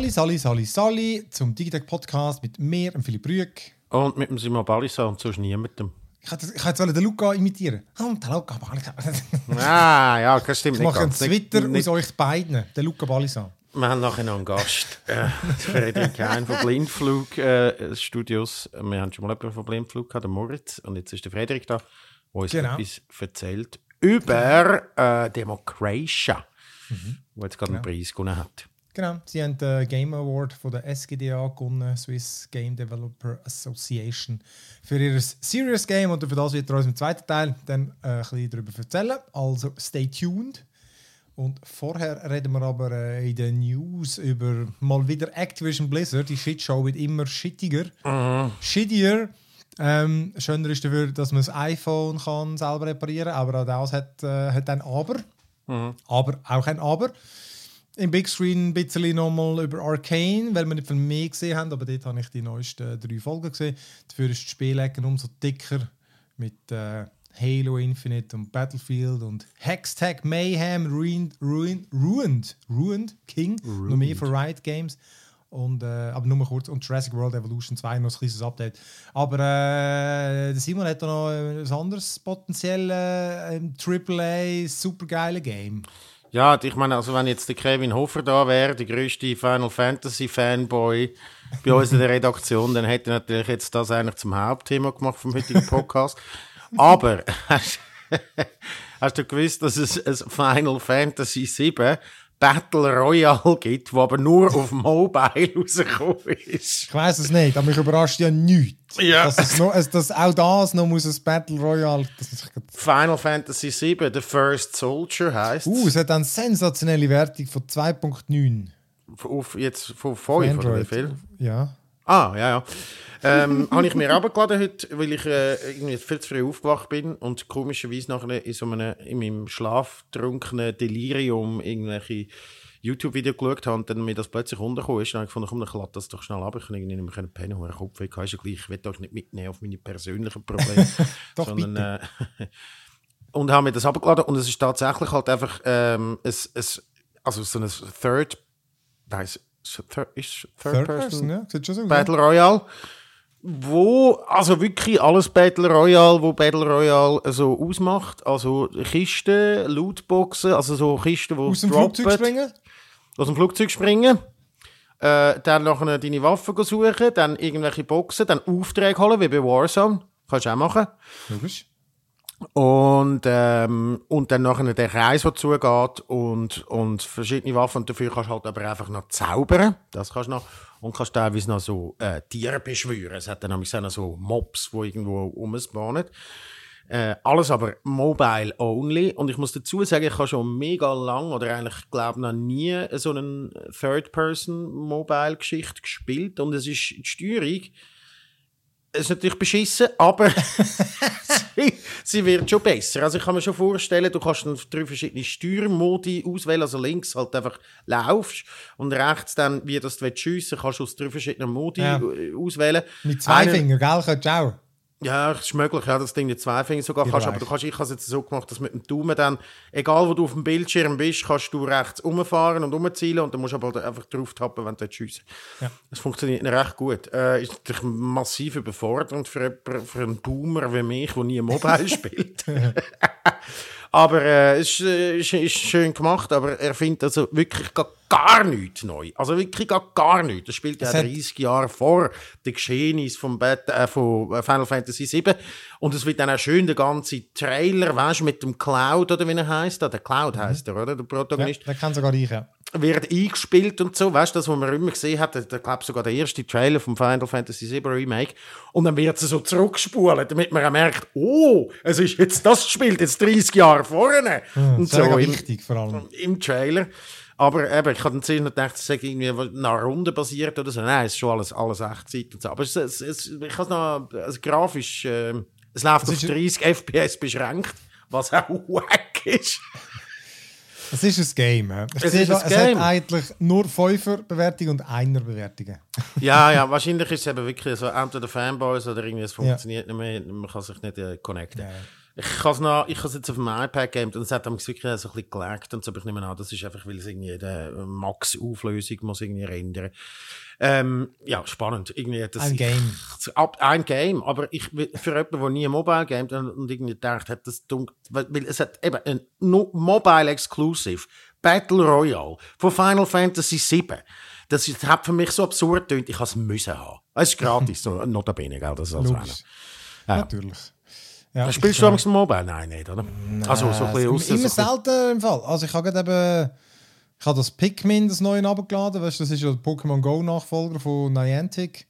Sali, Sali, Sali, Sali zum Digitech Podcast mit mir, und Philipp Rüegg. Und mit dem Simon Balissa und sonst niemandem. Ich wollte jetzt den Luca imitieren. Oh, der Luca Balisa. Ah, ja, das stimmt Ich mache einen. Twitter aus euch beiden, der Luca Balisa. wir haben nachher noch einen Gast. äh, Frederik Hein von Blindflug äh, Studios. Wir haben schon mal jemanden von Blindflug gehabt, der Moritz. Und jetzt ist der Frederik da, der uns Genau. etwas erzählt über äh, Democratia, Mhm. wo jetzt gerade einen Preis gewonnen hat. Genau, sie haben den Game Award von der SGDA gewonnen, Swiss Game Developer Association, für ihr Serious Game. Und für das wird er uns im zweiten Teil dann äh, ein bisschen darüber erzählen. Also stay tuned. Und vorher reden wir aber äh, in den News über mal wieder Activision Blizzard. Die Shitshow wird immer shittiger. Shittier. Ähm, schöner ist dafür, dass man das iPhone kann selber reparieren kann, aber auch das hat, äh, hat ein Aber. Aber auch ein Aber. Im Big Screen ein bisschen nochmal über Arcane, weil wir nicht viel mehr gesehen haben, aber dort habe ich die neuesten drei Folgen gesehen. Dafür ist die Spielecke umso dicker mit äh, Halo Infinite und Battlefield und Hextech Mayhem, Ruined, Ruined, Ruined, Ruined King, noch mehr für Riot Games. Und, äh, aber nur mal kurz. Und Jurassic World Evolution 2 noch ein kleines Update. Aber äh, Simon hat da noch ein anderes potenziell äh, AAA supergeile Game. Ja, ich meine, also wenn jetzt der Kevin Hofer da wäre, der größte Final Fantasy Fanboy bei uns in der Redaktion, dann hätte er natürlich jetzt das eigentlich zum Hauptthema gemacht vom heutigen Podcast. Aber hast, hast du gewusst, dass es ein Final Fantasy 7 Battle Royale gibt, wo aber nur auf Mobile rausgekommen ist? Ich weiß es nicht, aber mich überrascht ja nichts. Ja. Dass, es noch, also, dass auch das noch muss ein Battle Royale. Das ist, Final Fantasy 7, The First Soldier heisst uh, es hat eine sensationelle Wertung von 2.9. auf jetzt von 5 oder wie Android. viel? Ja. Ah, ja, ja. Ähm, habe ich mir runtergeladen heute, weil ich äh, irgendwie viel zu früh aufgewacht bin und komischerweise nachher in so einem, in meinem schlaftrunkenen Delirium irgendwelche YouTube-Videos geschaut habe und dann mir das plötzlich runtergekommen ist. Dann habe ich gefunden, komm, dann klappe das doch schnell ab. Ich kann irgendwie nicht mehr pennen, wo der Kopf weg ist ja gleich. Ich will euch nicht mitnehmen auf meine persönlichen Probleme. Doch, sondern, äh, und habe mir das abgeladen und es ist tatsächlich halt einfach ähm, es, es, also so ein Third, Third, ist Third, Third Person Person, ja. Battle Royale, wo also wirklich alles Battle Royale, wo Battle Royale so ausmacht, also Kisten, Lootboxen, also so Kisten, wo Aus dem droppen, Flugzeug springen? aus dem Flugzeug springen, äh, dann nachher deine Waffen suchen, dann irgendwelche Boxen, dann Aufträge holen, wie bei Warzone, kannst du auch machen. Logisch. Und, ähm, und dann nachher der Kreis, der zugeht und, und verschiedene Waffen. Und dafür kannst du halt aber einfach noch zaubern. Das kannst du noch. Und kannst teilweise noch so äh, Tiere beschwören. Es hat dann nämlich so Mobs, die irgendwo rumspawnen. Äh, alles aber mobile only. Und ich muss dazu sagen, ich habe schon mega lang oder eigentlich, ich glaube noch nie so eine Third-Person-Mobile-Geschichte gespielt. Und es ist die Steuerung. Es ist natürlich beschissen, aber sie, sie wird schon besser. Also ich kann mir schon vorstellen, du kannst dann drei verschiedene Steuermodi auswählen. Also links halt einfach laufst und rechts dann, wie das du schiessen willst, kannst du aus drei verschiedenen Modi Ja. äh, auswählen. Mit zwei Einer- Fingern, gell? Könntest du auch. Ja, es ist möglich, ja, dass du irgendwie zwei Finger sogar Ich kannst, weiß. aber du kannst, ich habe es jetzt so gemacht, dass mit dem Daumen dann, egal wo du auf dem Bildschirm bist, kannst du rechts umfahren und umzielen und dann musst du aber einfach drauf tappen, wenn du schiessen Ja. Das funktioniert recht gut. Äh, ist natürlich massiv überfordernd für, jemanden- für einen Boomer wie mich, der nie Mobile spielt. aber äh, es ist, äh, ist, ist schön gemacht, aber er findet also wirklich gar, gar nichts neu. Also wirklich gar, gar nichts. Das spielt ja Es hat- 30 Jahre vor den Geschehnissen vom Bat äh, von Final Fantasy VII. Und es wird dann auch schön der ganze Trailer, weißt du, mit dem Cloud, oder wie er heißt, der Cloud heißt er, oder? Der Ja, Protagonist der kann sogar ich, ja. Wird eingespielt und so, weißt du, das, was man immer gesehen hat, ich glaube sogar der erste Trailer vom Final Fantasy VII Remake, und dann wird sie so zurückspulen, damit man auch merkt, oh, es ist jetzt, das spielt jetzt 30 Jahre vorne, und ist so im, wichtig, vor allem. im Trailer. Aber eben, ich habe dann zuerst gedacht, es sei irgendwie nach Runde basiert oder so. Nein, es ist schon alles, alles Echtzeit und so. Aber es, es, es, ich habe es noch, also grafisch, äh, es läuft auf ist- 30 FPS beschränkt, was auch wack ist. Es ist ein Game. ja. Ich Es sehe ist da, ein es Game. hat eigentlich nur Fünfer-Bewertungen und Einer-Bewertungen. Ja, ja, wahrscheinlich ist es eben wirklich so, entweder Fanboys oder irgendwie, es funktioniert nicht mehr, man kann sich nicht äh, connecten. Ja. Ich habe es noch, ich habe es jetzt auf dem iPad gegeben und es hat mich wirklich so ein bisschen gelaggt und so, aber ich nehme an, das ist einfach, weil es irgendwie die Max-Auflösung muss irgendwie rendern. Ähm, ja, spannend. Irgendwie, das Ein Game. Ich, ab, ein Game, aber ich, für jemanden, der nie ein Mobile Game und, und irgendwie gedacht hat, das dunkel, weil, es hat eben ein no, Mobile Exclusive Battle Royale von Final Fantasy VII. Das ist, hat für mich so absurd getönt, ich es müssen haben. Es ist gratis, so, notabene, gell, das ist also Logisch. Ja. Ja, Spielst du am Mobile? Nein, nicht, oder? Nein, also so ein bisschen aus, Immer so selten im Fall. Also ich habe eben... Ich habe das Pikmin, das neue abgeladen. Weißt, das ist ja der Pokémon Go Nachfolger von Niantic.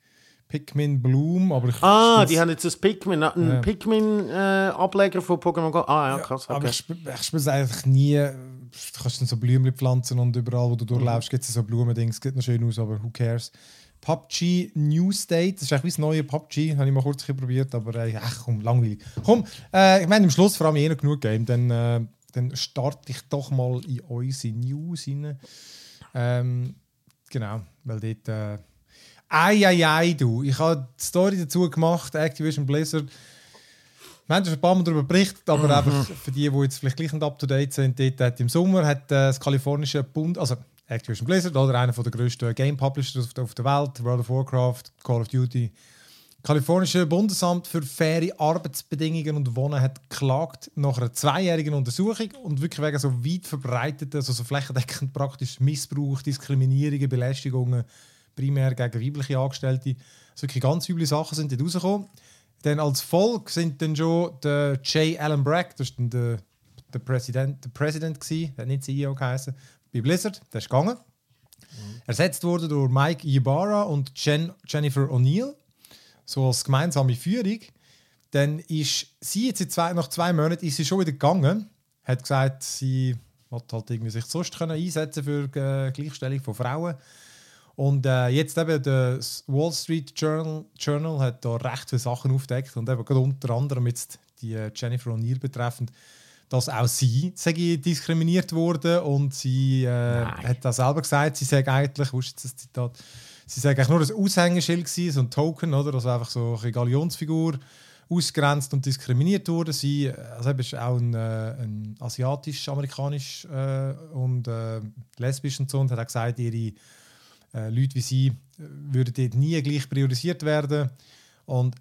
Pikmin Bloom, aber ich Ah, die haben jetzt das Pikmin, einen ja. Pikmin äh, Ableger von Pokémon Go. Ah ja, krass. Okay. Aber ich, ich spiele es eigentlich nie. Du kannst dann so Blümchen pflanzen und überall, wo du durchläufst, mhm. gibt es so Blumendings. Sieht noch schön aus, aber who cares? PUBG New State, das ist eigentlich wie das neue PUBG, habe ich mal kurz probiert, aber äh, ach komm, langweilig. Komm, äh, ich meine, am Schluss vor allem eh noch genug Game, dann, äh, dann starte ich doch mal in unsere News rein. Ähm, genau, weil dort. Äh, Eieiei, du. Ich habe die Story dazu gemacht, Activision Blizzard. Wir haben schon ein paar Mal darüber berichtet, aber mhm. einfach für die, die jetzt vielleicht gleich nicht up to date sind, dort hat im Sommer hat äh, das kalifornische Bund, also Activision Blizzard, oder einer der grössten Game Publishers auf der Welt, World of Warcraft, Call of Duty, kalifornische Bundesamt für faire Arbeitsbedingungen und Wohnen hat geklagt nach einer zweijährigen Untersuchung und wirklich wegen so weit verbreiteten, also so flächendeckend praktisch Missbrauch, Diskriminierungen, Belästigungen, primär gegen weibliche Angestellte. Also wirklich ganz üble Sachen sind dort rausgekommen. Dann als Volk sind dann schon der J. Allen Bragg, das war der, der Präsident, der Präsident gewesen, hat nicht CEO geheißen, bei Blizzard, der ist gegangen. Mhm. Ersetzt wurde durch Mike Ibarra und Jen, Jennifer O'Neill, so als gemeinsame Führung. Dann ist sie jetzt zwei, nach zwei Monaten ist sie schon wieder gegangen, hat gesagt, sie hat halt irgendwie sich sonst können einsetzen für die äh, Gleichstellung von Frauen. Und äh, jetzt eben das Wall Street Journal, Journal hat da recht viele Sachen aufgedeckt und eben unter anderem jetzt die äh, Jennifer O'Neill betreffend, dass auch sie sei diskriminiert wurde und sie äh, hat da selber gesagt, sie sei eigentlich, wo ist das Zitat, sie sei eigentlich nur ein Aushängeschild gewesen, so ein Token, oder? Also einfach so eine Galionsfigur ausgrenzt und diskriminiert wurde. Sie also ist auch ein, äh, ein asiatisch-amerikanisch äh, und äh, lesbisch und so und hat auch gesagt, ihre äh, Leute wie sie äh, würden dort nie gleich priorisiert werden. Und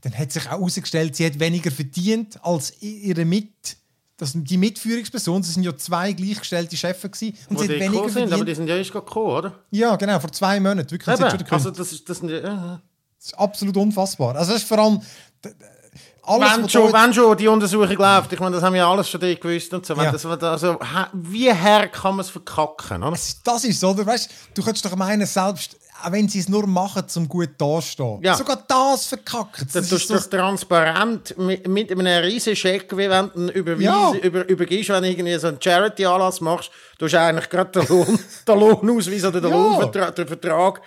dann hat sich auch herausgestellt, sie hat weniger verdient als ihre Mit das, die Mitführungsperson, das sind ja zwei gleichgestellte Chefs gewesen. Und Wo sie hat weniger sind, aber die sind ja erst gekommen, oder? Ja, genau, vor zwei Monaten. Wirklich, Eben, also das ist, das, sind, äh. das ist absolut unfassbar. Also das ist vor allem alles, wenn, schon, wenn schon die Untersuchung läuft, ich meine, das haben wir alles schon gewusst und so. Ja. Das, also, wie her kann man es verkacken? Oder? Das ist so, weißt du, könntest doch meinen, selbst auch wenn sie es nur machen, um gut dastehen. Ja. Sogar das verkacken. Das, das ist doch transparent mit, mit einem riesen Scheck, wie wenn du ja. über, übergibst, wenn du irgendwie so einen Charity-Anlass machst, du hast eigentlich gerade den, Lohn, den Lohnausweis oder den ja. Lohnvertrag, den Vertrag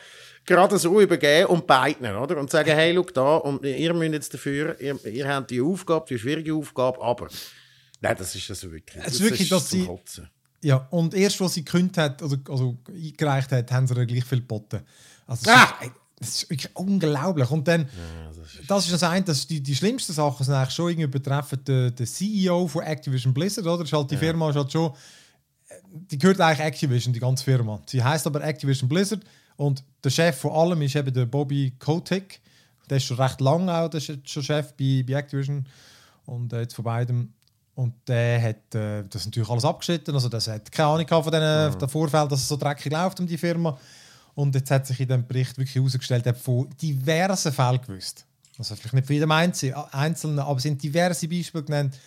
gerade so übergeben und beiden, oder? Und sagen, hey, schau da, und ihr müsst jetzt dafür, ihr, ihr habt die Aufgabe, die schwierige Aufgabe, aber nein, das ist also wirklich, es ist wirklich, dass sie, Kotzen. Ja, und erst, was sie gekündigt hat, also, also eingereicht hat, haben sie ihr gleich viel geboten. Also, ah! das ist wirklich unglaublich. Und dann, ja, das, ist das ist das eine, dass die, die schlimmsten Sachen sind eigentlich schon irgendwie betreffen den, den CEO von Activision Blizzard, oder? Das ist halt, die ja. Firma ist halt schon, die gehört eigentlich Activision, die ganze Firma. Sie heißt aber Activision Blizzard und der Chef von allem ist eben der Bobby Kotick. Der ist schon recht lange auch der ist schon Chef bei, bei Activision. Und äh, jetzt von beidem. Und der hat äh, das natürlich alles abgeschnitten. Also das hat keine Ahnung von den, mhm. Vorfällen, dass es so dreckig läuft um die Firma. Und jetzt hat sich in dem Bericht wirklich herausgestellt, er hat von diversen Fällen gewusst. Also vielleicht nicht von jedem Einzelnen, aber es sind diverse Beispiele genannt,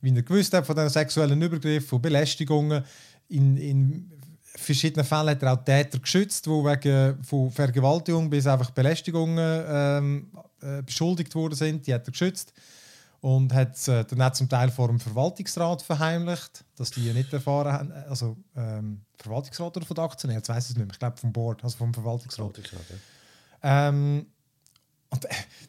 wie er gewusst hat von den sexuellen Übergriffen, von Belästigungen in, in verschiedenen Fällen hat er auch Täter geschützt, die wegen von Vergewaltigung bis einfach Belästigungen ähm, äh, beschuldigt worden sind. Die hat er geschützt und hat es äh, dann auch zum Teil vor dem Verwaltungsrat verheimlicht, dass die nicht erfahren haben. Also ähm, Verwaltungsrat oder von der Aktionär, jetzt weiß ich es nicht mehr. Ich glaube vom Board, also vom Verwaltungsrat. Verwaltungsrat ja. ähm, und äh,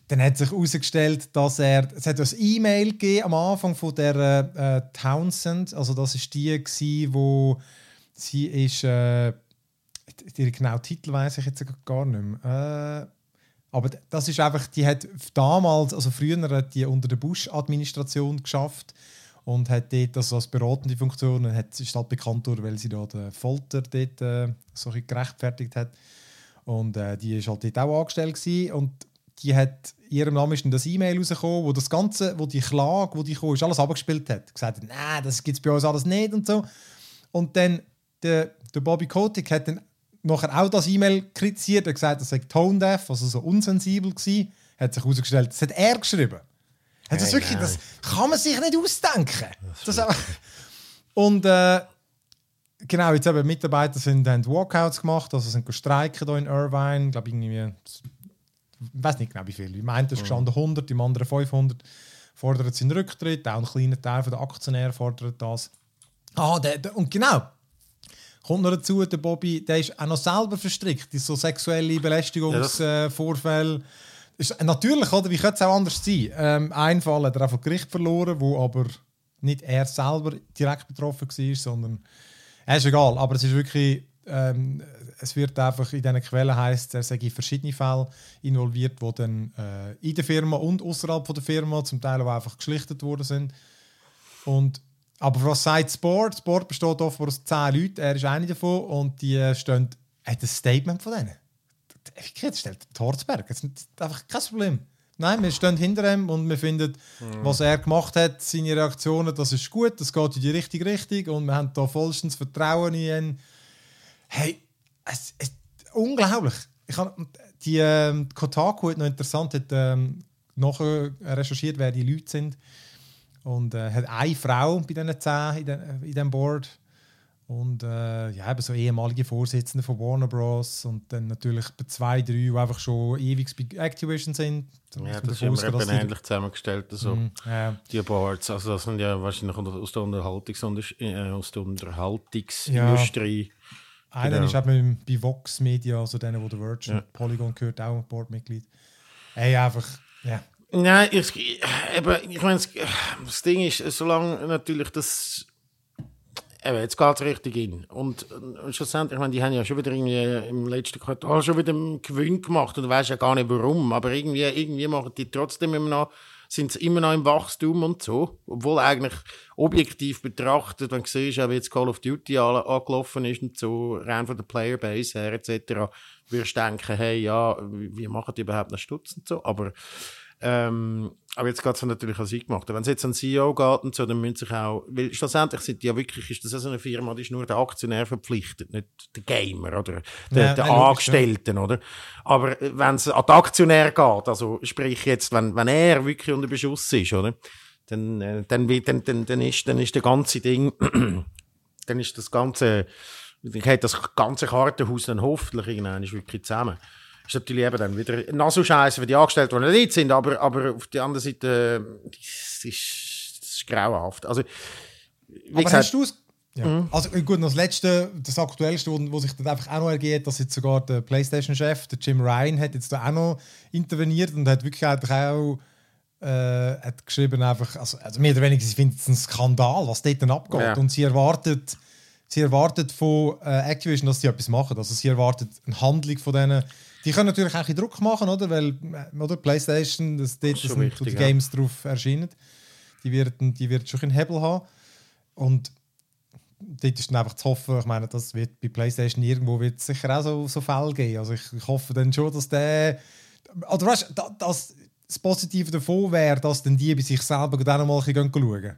dann hat sich herausgestellt, dass er, es hat ein E-Mail gegeben am Anfang von der äh, Townsend, also das ist die, gewesen, wo Sie ist, äh, ihren genauen Titel weiß ich jetzt gar nicht mehr. Aber das ist einfach, die hat damals, also früher hat die unter der Bush-Administration geschafft und hat dort also als beratende Funktion, und hat, ist halt bekannt worden, weil sie da den Folter dort äh, so gerechtfertigt hat. Und äh, die ist halt dort auch angestellt gewesen. und die hat in ihrem Namen ist dann das E-Mail rausgekommen, wo das Ganze, wo die Klage, wo die kam, ist alles abgespielt hat. Gesagt hat, nein, das gibt es bei uns alles nicht und so. Und dann der, der Bobby Kotick hat dann nachher auch das E-Mail kritisiert und gesagt, das sei tone deaf, also so unsensibel gewesen. Hat sich herausgestellt, das hat er geschrieben. Hat das, wirklich, das kann man sich nicht ausdenken. Das das und äh, genau, jetzt eben Mitarbeiter sind, haben Walkouts gemacht, also sind gestreiken hier in Irvine, ich glaube irgendwie, ich weiß nicht genau wie viel. Im einen ist gestanden 100, im anderen 500. Fordert seinen Rücktritt, auch ein kleiner Teil der Aktionäre fordert das. Ah, der, der, und genau, kommt noch dazu, der Bobby, der ist auch noch selber verstrickt in so sexuelle Belästigungsvorfälle. Ja, äh, natürlich, oder? Wie könnte es auch anders sein? Ähm, ein Fall hat er auch Gericht verloren, wo aber nicht er selber direkt betroffen war, sondern es ist egal. Aber es ist wirklich, ähm, es wird einfach in diesen Quellen heißt, er sei in verschiedene Fälle involviert, die dann äh, in der Firma und außerhalb der Firma zum Teil auch einfach geschlichtet worden sind. Und aber was sagt Sport? Sport besteht oft aus zehn Leuten, er ist einer davon und die äh, stehen, hat ein Statement von denen. Das stellt Torzberg, das ist einfach kein Problem. Nein, wir stehen hinter ihm und wir finden, mhm. was er gemacht hat, seine Reaktionen, das ist gut, das geht in die richtige Richtung und wir haben da vollstens Vertrauen in ihn. Hey, es, es, unglaublich. Ich hab, die ähm, Kotaku hat noch interessant hat, ähm, nachher recherchiert, wer die Leute sind. Und äh, hat eine Frau bei diesen zehn in, den, in diesem Board. Und äh, ja, eben so ehemalige Vorsitzende von Warner Bros. Und dann natürlich bei zwei, drei, die einfach schon ewig bei Activision sind. ja, das ist immer eben ähnlich zusammengestellt. Also mm, ja. Die Boards, also das sind ja wahrscheinlich aus der, Unterhaltungs äh, aus der Unterhaltungsindustrie. Ja. Einer genau. ist eben bei Vox Media, also denen, wo der Virgin ja. Polygon gehört, auch Boardmitglied. Ey, einfach, ja. Nein, ich, eben, ich meine, das Ding ist, solange natürlich das. Eben, jetzt geht es richtig in. Und, und schlussendlich, ich meine, die haben ja schon wieder irgendwie im letzten Quartal schon wieder einen Gewinn gemacht und du weißt ja gar nicht warum. Aber irgendwie, irgendwie machen die trotzdem immer noch, sind sie immer noch im Wachstum und so. Obwohl eigentlich objektiv betrachtet, wenn du siehst, wie jetzt Call of Duty angelaufen ist und so, rein von der Playerbase her etc., wirst du denken, hey, ja, wie machen die überhaupt noch Stutz und so. Aber ähm, aber jetzt geht es natürlich an sie gemacht. Wenn es jetzt an CEO geht und so, dann müssen sich auch, weil schlussendlich sind die ja wirklich, ist das so eine Firma, die ist nur der Aktionär verpflichtet, nicht der Gamer oder der, ja, der Angestellten, ja. oder? Aber äh, wenn es an den Aktionär geht, also sprich jetzt, wenn, wenn er wirklich unter Beschuss ist, oder? Dann, äh, dann, dann, dann, dann, ist, dann ist der ganze Ding, dann ist das ganze, ich hätte das ganze Kartenhaus dann hoffentlich irgendwann wirklich zusammen ist natürlich eben dann wieder noch so scheiße für die Angestellten, die nicht sind, aber, aber auf der anderen Seite das ist, das ist grauenhaft. Also, wie aber gesagt, hast du ja. Mhm. Also gut, das letzte, das aktuellste, wo, wo sich dann einfach auch noch ergeht, dass jetzt sogar der PlayStation-Chef, der Jim Ryan, hat jetzt da auch noch interveniert und hat wirklich auch äh, hat geschrieben einfach, also, also mehr oder weniger, sie findet es ein Skandal, was dort dann abgeht ja. und sie erwartet, sie erwartet von äh, Activision, dass sie etwas machen, also sie erwartet eine Handlung von denen die können natürlich auch ein Druck machen, oder? Weil äh, oder? PlayStation, das, dort das sind die Games ja. drauf erschienen. Die werden, die wird schon einen Hebel haben. Und dort ist dann einfach zu hoffen, ich meine, das wird bei PlayStation irgendwo wird sicher auch so, so Fälle geben. Also ich, ich hoffe dann schon, dass der. Oder weißt du, das, das Positive davon wäre, dass dann die bei sich selber dann mal schauen können.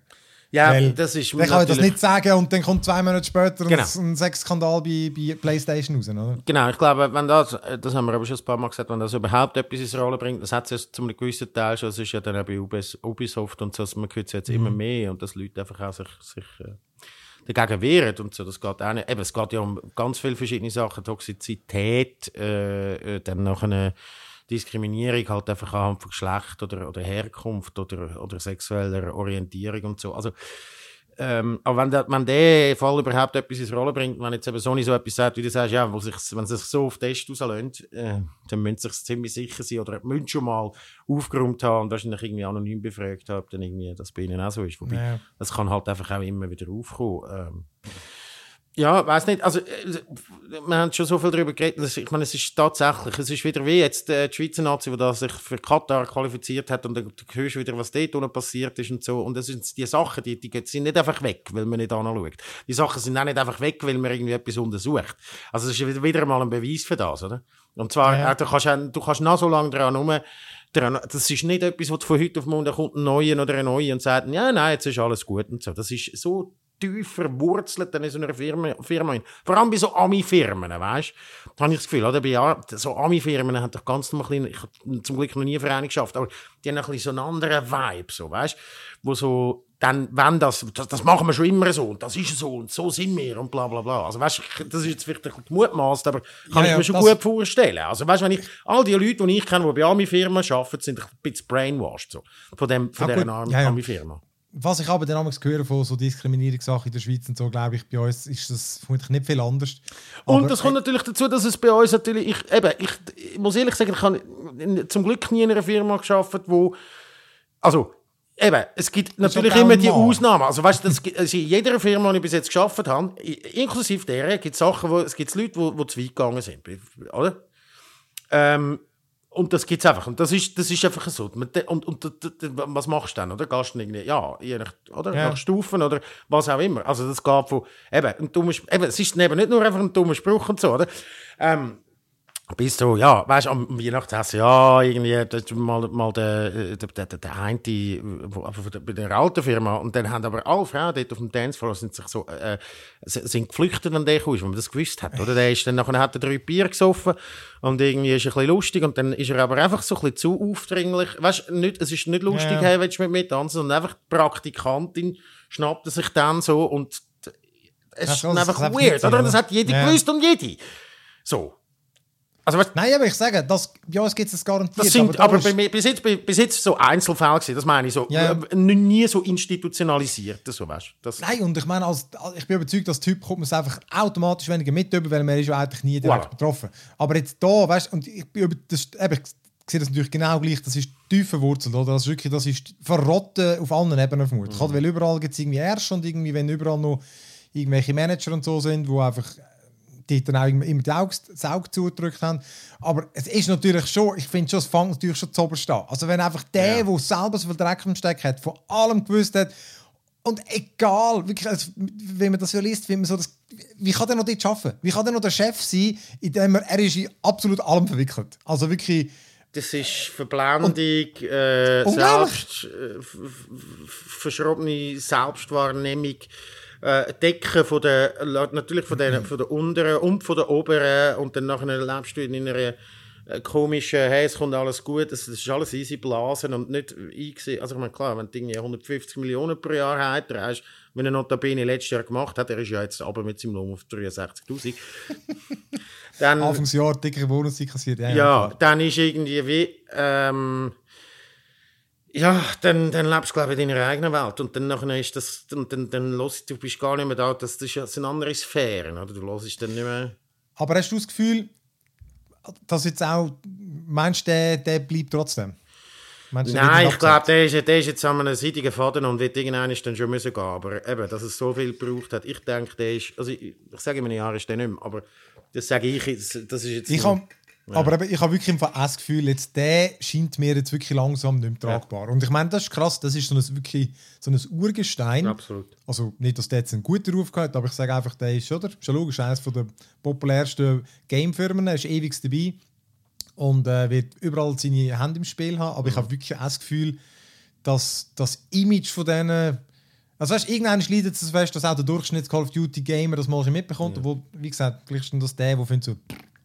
Ja, Weil, das ist. Dann kann ich das nicht sagen und dann kommt zwei Monate später genau. ein, Sexskandal bei, bei PlayStation raus, oder? Genau, ich glaube, wenn das, das haben wir aber schon ein paar Mal gesagt, wenn das überhaupt etwas ins Rolle bringt, das hat es ja zum gewissen Teil schon, das ist ja dann auch bei Ubisoft und so, man hört es jetzt mhm. immer mehr und dass Leute einfach auch sich, sich äh, dagegen wehren und so, das geht auch nicht. Eben, es geht ja um ganz viele verschiedene Sachen, Toxizität, äh, äh dann nachher Diskriminierung halt einfach anhand von Geschlecht oder, oder Herkunft oder, oder sexueller Orientierung und so. Also, ähm, aber wenn der, wenn der Fall überhaupt etwas ins Rollen bringt, wenn jetzt eben Sony so etwas sagt, wie du sagst, ja, sich, wenn sie sich so auf Test rauslöhnt, äh, dann müssen sie sich ziemlich sicher sein oder müssen schon mal aufgeräumt haben und wahrscheinlich irgendwie anonym befragt haben, dann irgendwie das bei ihnen auch so ist. Wobei, ja. das kann halt einfach auch immer wieder aufkommen. Ähm, Ja, weiß nicht. Also, äh, wir haben schon so viel darüber geredet. Ich meine, es ist tatsächlich, es ist wieder wie jetzt äh, die Schweizer Nazi, die da sich für Katar qualifiziert hat und dann du hörst wieder, was dort unten passiert ist und so. Und das sind die Sachen, die, die gehen- sind nicht einfach weg, weil man nicht anschaut. Die Sachen sind auch nicht einfach weg, weil man irgendwie etwas untersucht. Also, es ist wieder, mal ein Beweis für das, oder? Und zwar, Ja. äh, du kannst, du kannst noch so lange dran rum, dran, das ist nicht etwas, du von heute auf morgen kommt ein neuer oder ein neuer und sagt, ja, nein, jetzt ist alles gut und so. Das ist so tief verwurzelt dann in so einer Firma. Firma. Vor allem bei so Ami-Firmen, weißt du? Da habe ich das Gefühl, oder? Bei ja, so Ami-Firmen haben doch ganz normal, ich habe zum Glück noch nie eine Verein geschafft, aber die haben ein bisschen so einen anderen Vibe, so, weißt du? Wo so, dann, wenn das, das, das machen wir schon immer so, und das ist so, und so sind wir, und bla, bla, bla. Also, weißt das ist jetzt vielleicht ein bisschen aber kann Ja, ich ja, mir schon das- gut vorstellen. Also, weißt du, wenn ich, all die Leute, die ich kenne, die bei Ami-Firmen arbeiten, sind ein bisschen brainwashed, so. Von dem, von Ah, dieser. Ja, ja. Ami-Firma. Was ich aber dann höre von so Diskriminierungssachen in der Schweiz und so, glaube ich, bei uns ist das vermutlich nicht viel anders. Und Aber, das kommt natürlich dazu, dass es bei uns natürlich, ich, eben, ich, ich muss ehrlich sagen, ich habe zum Glück nie in einer Firma geschafft, wo, also, eben, es gibt natürlich immer die. Ausnahmen. Also, weißt du, das also in jeder Firma, die ich bis jetzt geschafft habe, inklusive der, gibt es Sachen, wo, es gibt Leute, die zu weit gegangen sind, oder? Ähm, und das gibt es einfach. Und das ist, das ist einfach so. Und, und, und, was machst du dann? Oder? Gehst du irgendwie, ja, je nach, oder? Ja. nach Stufen oder was auch immer. Also das geht von, eben, ein dummer, eben, es ist eben nicht nur einfach ein dummer Spruch und so, oder? Ähm, bis so, ja, weißt du, am Weihnachtsessen, ja, irgendwie, das mal, mal der, äh, der, der, der, eine, bei der alten Firma, und dann haben aber alle Frauen dort auf dem Dancefloor sind sich so, äh, sind geflüchtet an den aus, weil man das gewusst hat, oder? Der ist dann nachher, hat er drei Bier gesoffen, und irgendwie ist er ein bisschen lustig, und dann ist er aber einfach so ein bisschen zu aufdringlich, weißt du, nicht, es ist nicht lustig, Ja. hey, willst du mit mir tanzen, sondern einfach die Praktikantin schnappte sich dann so, und es Ja, ist das einfach weird, oder? Das hat jede Ja. gewusst und jede. So. Also, weißt, Nein, aber ich sage, das, bei uns gibt es garantiert. das sind aber, bei mir, bis, jetzt, bis, jetzt so Einzelfälle gewesen, das meine ich so. Ja, äh, Nie so institutionalisiert, so weißt. Das, Nein, und ich meine, als, ich bin überzeugt, als Typ kommt man es einfach automatisch weniger mit über, weil man ist ja eigentlich nie direkt Voilà. betroffen. Aber jetzt da, weißt du, und ich bin über, das, eben, ich sehe das natürlich genau gleich, das ist tief verwurzelt, oder? Das ist wirklich, das ist verrotten auf allen Ebenen vermutlich. Mhm. Weil überall gibt es irgendwie Ärsche und irgendwie, wenn überall noch irgendwelche Manager und so sind, wo einfach die dann auch immer die Augen, das Auge zugedrückt haben. Aber es ist natürlich schon, ich finde schon, es fängt natürlich schon zu oberst an. Also wenn einfach der, Ja. der selber so viel Dreck im Steck hat, von allem gewusst hat, und egal, wirklich, also, wenn man das so liest, wie, man so das, wie kann der noch dort arbeiten? Wie kann der noch der Chef sein, indem er, er ist in absolut allem verwickelt? Also wirklich, das ist Verblendung, äh, selbst, äh, verschrobene Selbstwahrnehmung, äh, Decken von der, natürlich von der, von der unteren und von der oberen und dann nachher lebst du in einer äh, komischen, hey, es kommt alles gut, das, das ist alles easy blasen und nicht eingesehen. Also ich meine, klar, wenn du irgendwie 150 Millionen pro Jahr hast, hast wenn er Notabene letztes Jahr gemacht hat, er ist ja jetzt aber mit seinem Lohn auf 63'000, dann... Anfangsjahr dicke Bonus kassiert. Ja, Ja, dann ist irgendwie wie, ähm, ja, dann, dann lebst du, glaube ich, in deiner eigenen Welt. Und dann nachher ist das, dann, dann, dann hörst du, du bist gar nicht mehr da, das, das ist das sind andere Sphären, oder? Du hörst dann nicht mehr... Aber hast du das Gefühl, dass jetzt auch, meinst du, der, der bleibt trotzdem? Meinst Nein, ich glaube, der ist, der ist jetzt an einem seidigen Faden und wird irgendwann dann schon müssen gehen. Aber eben, dass es so viel gebraucht hat, ich denke, der ist, also ich, ich sage in einem Jahr ist der nicht mehr, aber das sage ich, jetzt, das ist jetzt... Ich nur- aber eben, ich habe wirklich einfach das Gefühl, jetzt, der scheint mir jetzt wirklich langsam nicht mehr tragbar. Und ich meine, das ist krass, das ist so ein, wirklich so ein Urgestein. Absolut. Also nicht, dass der jetzt einen guten Ruf hat, aber ich sage einfach, der ist, oder? Ist ja logisch, eines der populärsten Gamefirmen, er ist ewig dabei und äh, wird überall seine Hände im Spiel haben. Aber ich habe wirklich das Gefühl, dass das Image von denen. Also weißt, irgendwann leidet es fest, dass auch der Durchschnitts Call of Duty Gamer das mal schon mitbekommt. Obwohl, wie gesagt, vielleicht ist das der, der findet so,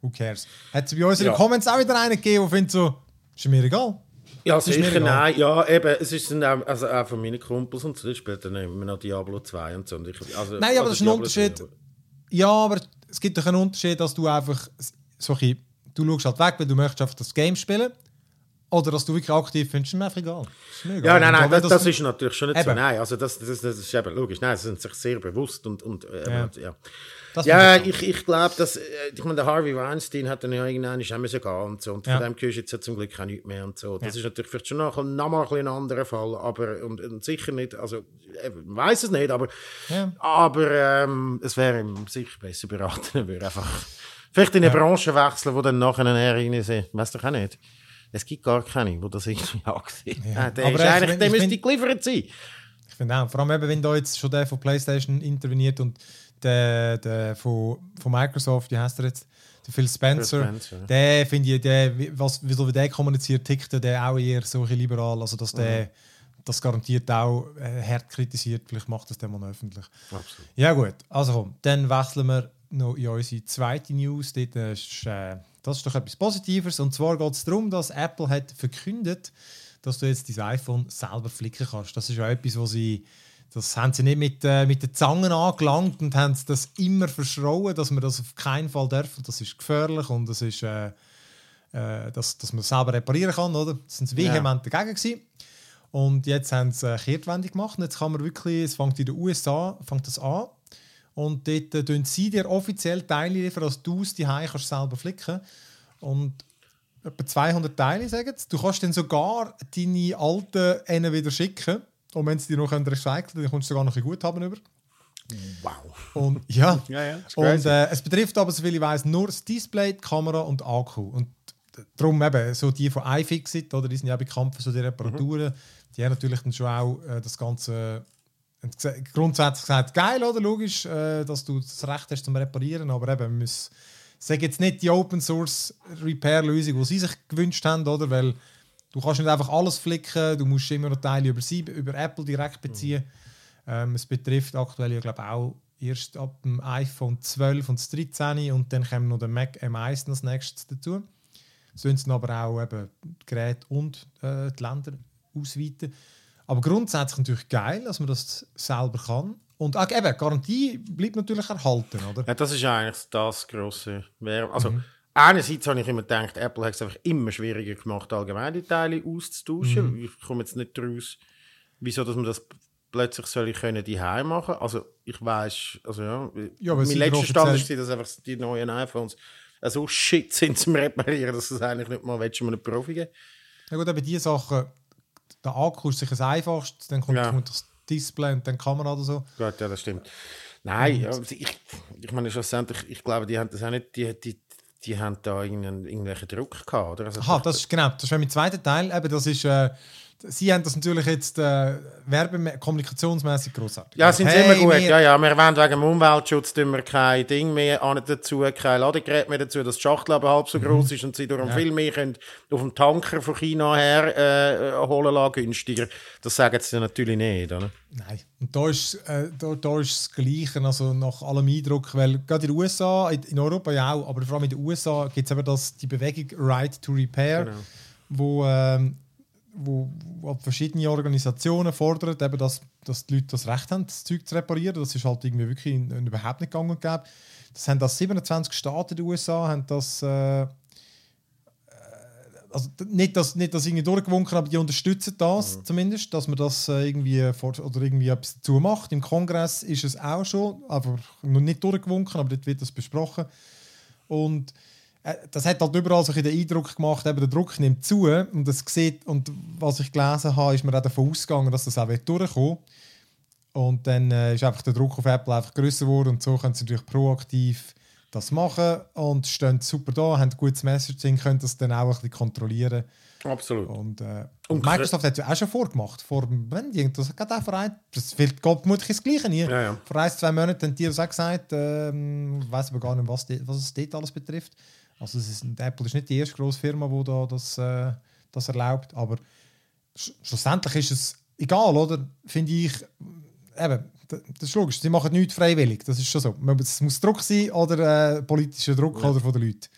who cares. Hat es bei uns in den Ja. Comments auch wieder einen gegeben, der findet so, ist mir egal. Ja, ist mir sicher, egal. nein. Ja, eben, es ist dann auch, also auch von meinen Kumpels und so, spielen dann immer noch Diablo 2 und so. Und ich, also, Nein, aber also das ist ein Diablo Unterschied. 3, aber- Ja, aber es gibt doch einen Unterschied, dass du einfach so ein du schaust halt weg, weil du möchtest einfach das Game spielen. Oder dass du wirklich aktiv findest, ist mir einfach egal. Ist Ja, nein, nein, Aber das, das ist natürlich schon nicht so. Eben. Nein, also das, das, das ist eben logisch. Nein, sie sind sich sehr bewusst und, und äh, Ja. und, ja. Das Ja, ich, ich glaube, dass, äh, ich meine, der Harvey Weinstein hat dann ja irgendwann auch müssen gehen und so. Und Ja. von dem hörst du jetzt ja zum Glück auch nichts mehr und so. Das ist natürlich vielleicht schon noch, noch mal ein, anderer Fall, aber, und, und sicher nicht, also, äh, man weiß es nicht, aber, Ja. aber ähm, es wäre ihm sicher besser beraten, er würde einfach vielleicht in eine Branche wechseln, wo dann nachher rein sind. Weißt du auch nicht. Es gibt gar keine, wo das irgendwie angesehen Ja. ja. Der, Aber ist ich eigentlich, der ich müsste geliefert sein. Ich finde auch, vor allem eben, wenn da jetzt schon der von PlayStation interveniert und der, der von, von Microsoft, wie heißt er jetzt? Der Phil Spencer, Phil Spencer, der finde ich, der, was, wieso wie der kommuniziert, tickt der auch eher so ein liberal, also dass Mhm. der das garantiert auch äh, hart kritisiert, vielleicht macht das der mal öffentlich. Absolut. Ja gut, also komm, dann wechseln wir noch in unsere zweite News. Dort ist, äh, das ist doch etwas Positives. Und zwar geht es darum, dass Apple hat verkündet, dass du jetzt dein iPhone selber flicken kannst. Das ist ja etwas, was sie das haben sie nicht mit, äh, mit den Zangen angelangt und haben das immer verschrauen, dass man das auf keinen Fall dürfen. Das ist gefährlich und das ist, äh, äh, dass, dass man es selber reparieren kann, oder? Das sind sie vehement dagegen gewesen. Und jetzt haben sie eine Kehrtwende gemacht. Und jetzt kann man wirklich, es fängt in den USA fängt das an. Und dort äh, tun sie dir offiziell Teile liefern, dass du es die kannst selber flicken. Und etwa 200 Teile, sagen sie. Du kannst dann sogar deine alten wieder schicken. Und wenn sie die noch recyceln dann kommst du sogar noch ein Guthaben über. Wow. Und ja, Ja, ja, und äh, es betrifft aber, soviel ich weiß, nur das Display, die Kamera und Akku. Und darum eben, so die von iFixit, oder, die sind ja bekannt für so die Reparaturen, die haben natürlich dann schon auch äh, das Ganze gese- grundsätzlich gesagt, geil, oder, logisch, äh, dass du das Recht hast zum Reparieren, aber eben, wir müssen, sage jetzt nicht die Open Source Repair Lösung, die sie sich gewünscht haben, oder, weil du kannst nicht einfach alles flicken, du musst immer noch Teile über sie, über Apple direkt beziehen. Ähm, es betrifft aktuell ja glaube auch erst ab dem iPhone 12 und das 13 und dann kommt noch der Mac M1 als nächstes dazu. Sonst aber auch eben die Geräte und äh, die Länder ausweiten. Aber grundsätzlich natürlich geil, dass man das selber kann. Und auch eben, Garantie bleibt natürlich erhalten, oder? Ja, das ist eigentlich das grosse. Wer- Also, Mhm. Einerseits habe ich immer gedacht, Apple hat es einfach immer schwieriger gemacht, allgemein die Teile auszutauschen. Mhm. Ich komme jetzt nicht daraus, wieso dass man das plötzlich soll ich können die machen. Also, ich weiß, also ja, Ja, mein letzter Stand ist, dass einfach die neuen iPhones so shit sind zum Reparieren, dass es eigentlich nicht mal willst, einen Profi geben. Ja gut, aber diese Sachen, der Akku ist sicher das Einfachste, dann kommt, Ja. kommt das Display und dann die Kamera oder so. Gut, ja, das stimmt. Nein, ja, ich, ich meine, schlussendlich, ich glaube, die haben das auch nicht, die, die, die haben da irgendwelchen Druck gehabt, oder? Also, Aha, das ist genau, das ist mein zweiter Teil. Eben, das ist, äh, Sie haben das natürlich jetzt äh, kommunikationsmäßig großartig. Ja, sind sie Hey, immer gut. wir- Ja, ja, wir wollen wegen dem Umweltschutz tun wir kein Ding mehr an dazu, kein Ladegerät mehr dazu, dass die Schachtel aber halb so groß ist und sie darum viel mehr können auf dem Tanker von China her äh, holen lassen, günstiger. Das sagen sie natürlich nicht, oder? Nein, und da ist, äh, da, da ist das Gleiche, also nach allem Eindruck, weil gerade in den USA, in, in Europa ja auch, aber vor allem in den USA gibt es eben das, die Bewegung Right to Repair, Genau. wo, ähm, wo, wo verschiedene Organisationen fordern, eben, dass, dass die Leute das Recht haben, das Zeug zu reparieren. Das ist halt irgendwie wirklich in, in überhaupt nicht gegangen. Gäbe. Das haben das 27 Staaten in den USA, haben das äh, also d- nicht, dass, nicht, dass irgendwie durchgewunken, aber die unterstützen das zumindest, dass man das äh, irgendwie vor, oder irgendwie etwas dazu macht. Im Kongress ist es auch schon, aber noch nicht durchgewunken, aber dort wird das besprochen. Und äh, das hat halt überall so den Eindruck gemacht, eben der Druck nimmt zu und das sieht, und was ich gelesen habe, ist mir auch davon ausgegangen, dass das auch wird durchkommen und dann äh, ist einfach der Druck auf Apple einfach größer geworden und so können sie natürlich proaktiv das machen und stehen super da, haben gutes Messaging, können das dann auch ein bisschen kontrollieren. Absolut. Und, äh, Und Microsoft hat es ja auch schon vorgemacht, vor Branding. Das hat auch vor ein, das wird geht vermutlich das Gleiche hier. Ja, ja. Vor ein, zwei Monaten haben die das auch gesagt, ähm, ich weiß aber gar nicht, was, die, was es dort alles betrifft. Also es ist, Apple ist nicht die erste grosse Firma, die da das, äh, das erlaubt, aber sch schlussendlich ist es egal, oder? Finde ich, eben, das ist logisch, sie machen nichts freiwillig, das ist schon so. Es muss Druck sein oder äh, politischer Druck oder von den Leuten.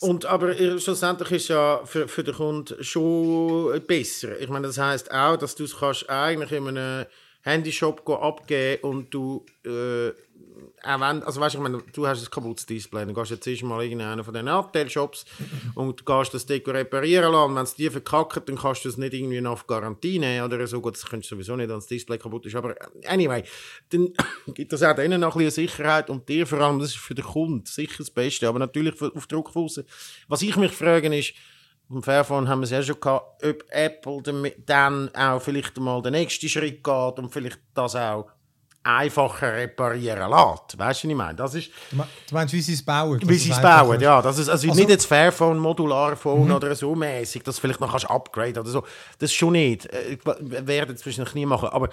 Und, aber schlussendlich ist ja für, für den Kunden schon besser. Ich meine, das heißt auch, dass du es kannst eigentlich in einem Handyshop abgeben und du äh, auch wenn, also weißt, ich meine, du hast ein kaputtes Display, dann gehst jetzt erstmal in einen von den Abteilshops und gehst das Deko reparieren lassen. Wenn es dir verkackt, dann kannst du es nicht irgendwie auf Garantie nehmen oder so. Gut, das könntest du sowieso nicht, wenn das Display kaputt ist. Aber anyway, dann gibt das auch denen noch ein bisschen Sicherheit und dir vor allem, das ist für den Kunden sicher das Beste. Aber natürlich auf Druck raus. Was ich mich frage ist, beim Fairphone haben wir es ja schon gehabt, ob Apple dann auch vielleicht mal den nächsten Schritt geht und vielleicht das auch einfacher reparieren lässt. Weißt du, was ich meine? Das ist, du meinst, wie sie es bauen? Wie sie es bauen, ja. Das ist, also, also nicht jetzt Fairphone, Modularphone mhm. oder so mäßig, dass vielleicht noch kannst upgrade oder so. Das schon nicht. Äh, ich werde es wahrscheinlich nie machen, aber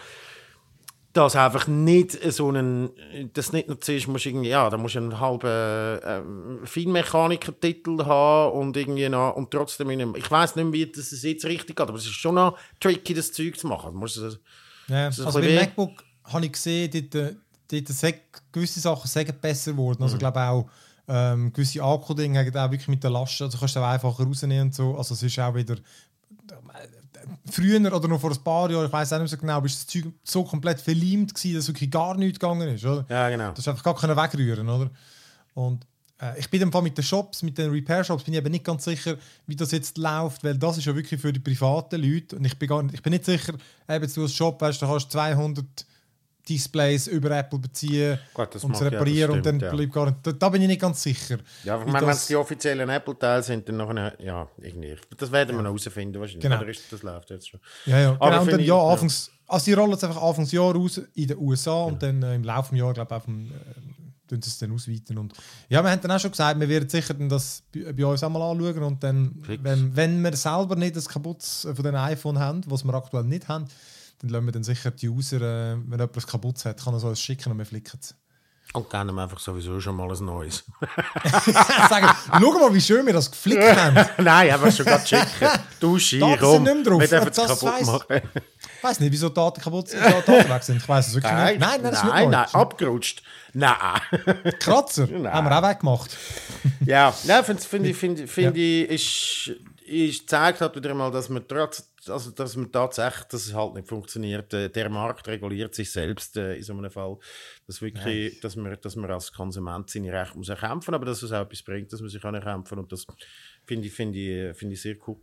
dass einfach nicht so einen, das nicht nur zuerst musst irgendwie, ja, da musst du einen halben äh, Feinmechaniker-Titel haben und irgendwie noch, und trotzdem, in einem, ich weiß nicht, wie das jetzt richtig geht, aber es ist schon noch tricky, das Zeug zu machen. Musst, ja, also beim MacBook habe ich gesehen, dort, dort sind gewisse Sachen sind besser geworden. Also, mhm. ich glaube auch, ähm, gewisse Akku-Dinge haben auch wirklich mit der Last, also kannst du auch einfacher rausnehmen und so. Also, es ist auch wieder. Früher oder noch vor ein paar Jahren, ich weiß auch nicht so genau, ist das Zeug so komplett verleimt gewesen, dass wirklich gar nichts gegangen ist, oder? Ja, genau. Das einfach gar können wegrühren, oder? Und äh, ich bin im Fall mit den Shops, mit den Repair-Shops, bin ich eben nicht ganz sicher, wie das jetzt läuft, weil das ist ja wirklich für die privaten Leute und ich bin, gar nicht, ich bin nicht sicher, eben du als Shop, weißt, du hast 200 Displays über Apple beziehen Gut, und reparieren ja, und dann ja. bleibt gar nicht. Da, da, bin ich nicht ganz sicher. Ja, ich meine, wenn es die offiziellen Apple-Teile sind, dann nachher, ja, irgendwie. Das werden wir noch herausfinden, wahrscheinlich. Genau. Ist, das läuft jetzt schon. Ja, ja. Aber genau, und dann, ich, ja, anfangs, also die rollen es einfach Anfangs Jahr aus in den USA und dann äh, im Laufe des Jahres, glaube ich, dem, äh, es dann ausweiten. Und, ja, wir haben dann auch schon gesagt, wir werden sicher das bei, bei uns einmal anschauen und dann, wenn, wenn wir selber nicht das kaputtes von den iPhone haben, was wir aktuell nicht haben, dann lassen wir dann sicher die User, äh, wenn jemand kaputt hat, kann er so alles schicken und wir flicken es. Und geben wir einfach sowieso schon mal ein neues. Sagen, schau mal, wie schön wir das geflickt haben. nein, einfach schon gerade schicken. Dusche, Daten rum. sind nicht mehr drauf. Wir dürfen es kaputt weiss, machen. Ich weiß nicht, wieso Daten kaputt sind, Daten weg sind. Ich weiß es wirklich nein, nicht. Nein, nein, das nein, nein, abgerutscht. Nein. Kratzer? Nein. Haben wir auch weggemacht. ja, nein, finde find, ich, find, find ja. ich, ist, ist zeigt halt wieder mal, dass man trotz also dass man tatsächlich, dass es halt nicht funktioniert. Äh, der Markt reguliert sich selbst äh, in so einem Fall. Dass, wirklich, dass, man, dass man als Konsument seine Rechte muss erkämpfen aber dass es auch etwas bringt, dass man sich kann erkämpfen und das finde ich, find ich, find ich sehr cool.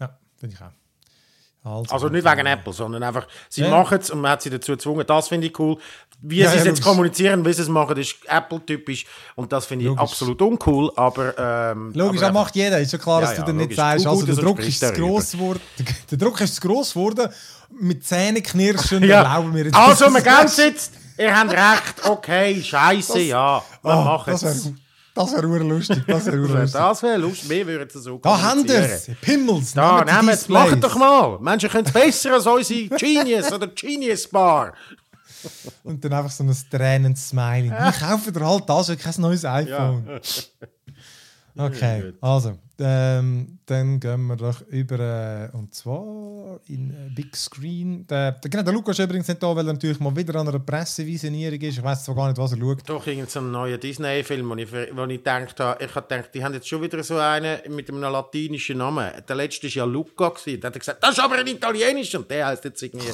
Ja, finde ich auch. Also, also nicht wegen Apple, sondern einfach, sie ja. machen es und man hat sie dazu gezwungen. Das finde ich cool. Wie ja, sie es ja, jetzt kommunizieren, wie sie es machen, ist Apple-typisch und das finde ich logisch. absolut uncool, aber... Ähm, logisch, aber, das macht jeder. Ist ja klar, dass du dann nicht sagst, also der Druck, ist gross geworden, der Druck ist zu gross geworden, mit Zähneknirschen ja. glauben wir jetzt... Also, wir gehen jetzt, ihr habt recht, okay, scheiße, ja, wir oh, machen es. Das wäre lustig. Das wäre lustig. das wäre lustig. Wir würden es so Da haben wir es. Pimmels. Da, nehmt es. Macht doch mal. Menschen können es besser als unsere Genius oder Genius Bar. Und dann einfach so ein tränendes Smiley. Ich kaufe dir halt das, ich kein neues iPhone. Okay, also, ähm, dann gehen wir doch über, äh, und zwar in äh, Big Screen. Der, der, genau, der Lukas ist übrigens nicht da, weil er natürlich mal wieder an einer Pressevisionierung ist. Ich weiß zwar gar nicht, was er schaut. Doch, irgendein neuer Disney-Film, wo ich, wo ich gedacht habe, ich habe gedacht, die haben jetzt schon wieder so einen mit einem latinischen Namen. Der letzte war ja Luca. Gewesen. Da hat gesagt, das ist aber ein italienischer und der heißt jetzt irgendwie...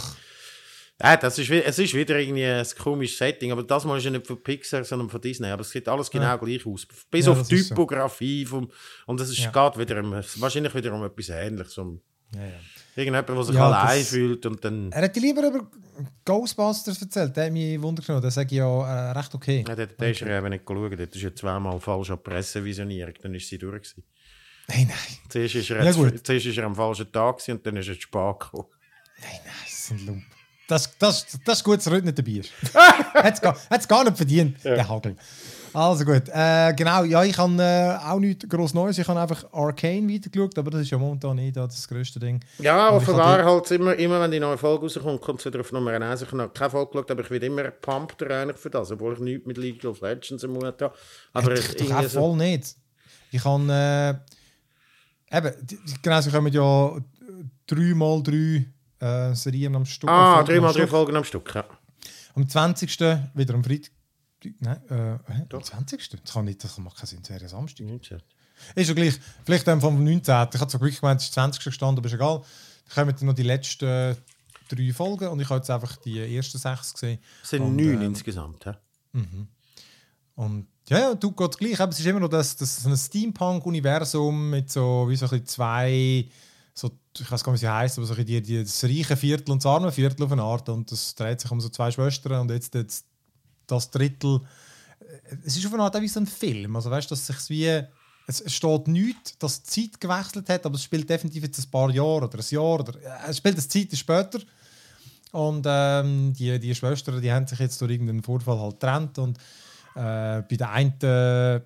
Ja, das ist, es ist wieder irgendwie ein komisches Setting, aber das mal ist ja nicht von Pixar, sondern von Disney. Aber es sieht alles genau ja. gleich aus. Bis ja, auf Typografie. So. Vom, und es ja. geht wieder um, wahrscheinlich wieder um etwas Ähnliches. Um ja, ja. Irgendjemand, der sich ja, allein das, fühlt und dann... Er hätte lieber über Ghostbusters erzählt, der hat mich Wunder genommen. Das sage ich ja äh, recht okay. Ja, der, der okay. ist ja eben nicht geschaut. Das ist ja zweimal falsch an Pressevisionierung. Dann ist sie durch. Gewesen. Nein, nein. Zuerst ist er, ja, jetzt, zuerst ist er am falschen Tag und dann ist er zu spät gekommen. Nein, nein, das sind Lumpen. Das, das, das ist gut, dass heute nicht dabei ist. Hat es gar, nicht verdient, ja. der Hagel. Also gut. Äh, genau, ja, ich habe äh, auch nichts groß Neues. Ich habe einfach Arcane weitergeschaut, aber das ist ja momentan nicht das größte Ding. Ja, offenbar halt immer, immer, wenn die neue Folge rauskommt, kommt es wieder auf Nummer 1. Ich habe noch keine Folge geschaut, aber ich werde immer pumped eigentlich für das, obwohl ich nichts mit League of Legends im Mund habe. Aber ich, ich auch voll nicht. Ich habe. Äh, eben, genau, sie kommen ja 3x3 äh, Serien am Stück. Ah, dreimal drei Folgen am Stück, ja. Am 20. wieder am Freitag. Nein, äh, am 20. Das kann nicht, das macht keinen Sinn, es wäre Samstag. 19. Ist ja gleich, vielleicht dann vom 19. Ich habe zwar wirklich gemeint, es ist 20. gestanden, aber ist egal. Dann kommen dann noch die letzten drei Folgen und ich habe jetzt einfach die ersten sechs gesehen. Es sind und, neun ähm, insgesamt, hä? Mhm. und ja, ja, du geht gleich. Aber es ist immer noch das, das ein Steampunk-Universum mit so wie so ein bisschen zwei, so, ich weiß gar nicht, wie sie heißt, aber so die, die, das reiche Viertel und das arme Viertel auf eine Art. Und das dreht sich um so zwei Schwestern und jetzt, jetzt das Drittel. Es ist auf eine Art auch wie so ein Film. Also weißt dass sich wie es steht nichts, dass die Zeit gewechselt hat, aber es spielt definitiv jetzt ein paar Jahre oder ein Jahr oder es spielt eine Zeit später. Und ähm, die, die Schwestern, die haben sich jetzt durch irgendeinen Vorfall halt getrennt und äh, bei der einen,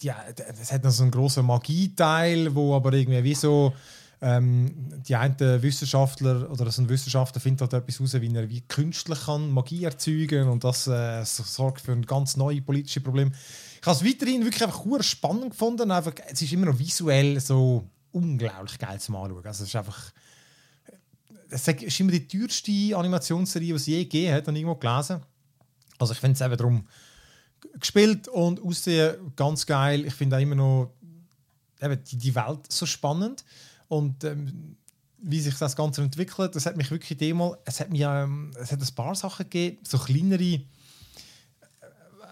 ja, es hat noch so einen großen Magieteil, wo aber irgendwie wie so ähm, die einen Wissenschaftler oder so ein Wissenschaftler findet halt etwas heraus, wie er wie künstlich kann Magie erzeugen und das äh, sorgt für ein ganz neues politisches Problem. Ich habe es weiterhin wirklich einfach spannend gefunden. Einfach, es ist immer noch visuell so unglaublich geil zum Anschauen. Also es ist einfach es ist immer die teuerste Animationsserie, die es je gegeben hat, und irgendwo gelesen. Also ich finde es eben darum gespielt und aussehen ganz geil. Ich finde auch immer noch eben die Welt so spannend und ähm, wie sich das Ganze entwickelt. Das hat mich wirklich demal, es hat mir ähm, es hat ein paar Sachen gegeben, so kleinere äh,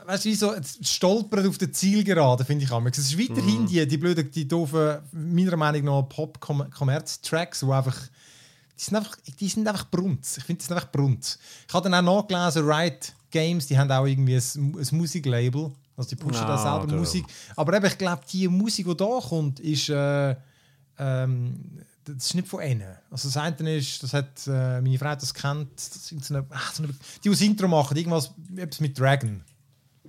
weißt du, wie so stolpert auf der Zielgerade, finde ich Es ist weiterhin mm. die, die blöden, die doofen, meiner Meinung nach Pop-Commerz-Tracks, die einfach die sind einfach, die sind einfach Brunz. Ich finde, die sind einfach Brunz. Ich habe dann auch nachgelesen, Riot Games, die haben auch irgendwie ein, ein Musiklabel. Also die pushen no, da selber. Musik. Aber eben, ich glaube, die Musik, die da kommt, ist, äh, ähm, das ist nicht von ihnen. Also das eine ist, das hat äh, meine Frau das kennt, das ist eine, ach, so eine, die, das Intro machen, irgendwas etwas mit Dragon.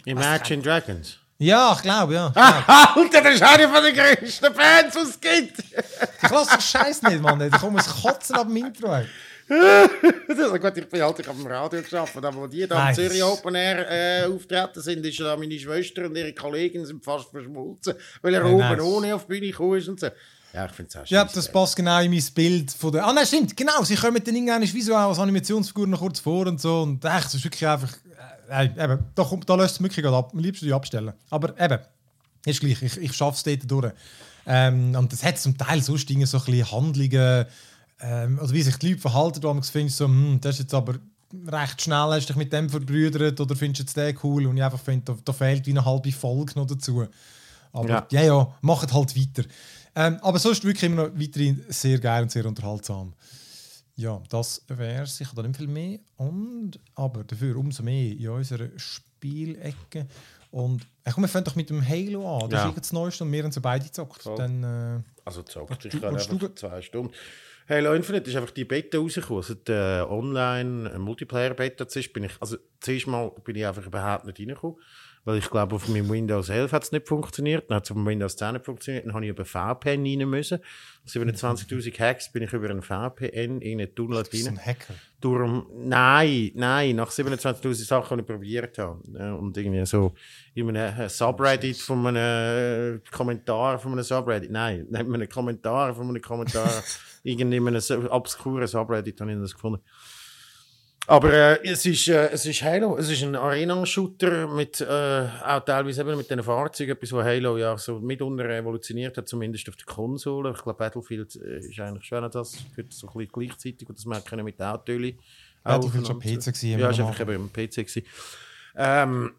Imagine Dragons? Ja, ich glaube, ja. Ah, Alter, das ist einer von den größten Fans, die es gibt. Ich lasse den Scheiß nicht, Mann. Ich komme das Kotzen ab dem Intro. also gut, ich bin halt ich auf dem Radio geschafft, aber wo die da nice. Zürich Open Air äh, auftreten sind, ist da meine Schwester und ihre Kollegen sind fast verschmolzen, weil er ja, oben nice. ohne auf die Bühne gekommen ist und so. Ja, ich finde es auch Ja, das passt genau in mein Bild von der. Ah, nein, stimmt, genau. Sie kommen dann irgendwann visuell als Animationsfigur noch kurz vor und so. Und echt, das ist wirklich einfach äh, eben, da, kommt, da löst es wirklich ab. Am liebsten die abstellen. Aber eben, ist gleich, ich, ich schaffe es dort durch. Ähm, und das hat zum Teil sonst Dinge, so ein bisschen Handlungen, ähm, also wie sich die Leute verhalten, wo man findet, so, hm, das ist jetzt aber recht schnell, hast du dich mit dem verbrüdert oder findest du jetzt den cool und ich einfach finde, da, da, fehlt wie eine halbe Folge noch dazu. Aber ja, ja, ja macht halt weiter. Ähm, aber sonst wirklich immer noch weiterhin sehr geil und sehr unterhaltsam. Ja, das wäre es. Ich habe da nicht viel mehr. Und, aber dafür umso mehr in unserer Spielecke. Und ich komme, wir fangen doch mit dem Halo an. Das ja. ist das Neueste und wir haben so beide gezockt. Dann, äh, also zockt ist gerade einfach zwei Stunden. Halo Infinite ist einfach die Beta rausgekommen. Also die äh, online Multiplayer Beta ist, bin ich, also zuerst mal bin ich einfach überhaupt nicht reingekommen. Weil ich glaube, auf meinem Windows 11 hat es nicht funktioniert. Dann hat es auf dem Windows 10 nicht funktioniert. Dann habe ich über VPN rein müssen. 27.000 Hacks bin ich über einen VPN in einen Tunnel rein. ein Hacker? Durch, nein, nein, nach 27.000 Sachen, die ich probiert habe. Und irgendwie so in einem Subreddit von einem Kommentar von einem Subreddit. Nein, nicht einem Kommentar von einem Kommentar. irgendwie in einem obskuren Subreddit habe ich das gefunden. Aber äh, es, ist, äh, es ist Halo, es ist ein Arena-Shooter mit äh, auch teilweise eben mit den Fahrzeugen, etwas, was Halo ja so mitunter revolutioniert hat, zumindest auf der Konsole. Ich glaube, Battlefield äh, ist eigentlich schon das, für so ein bisschen gleichzeitig und das merken wir mit Autos. Battlefield war schon PC gewesen. Ja, ist einfach eben im PC gewesen. Ähm,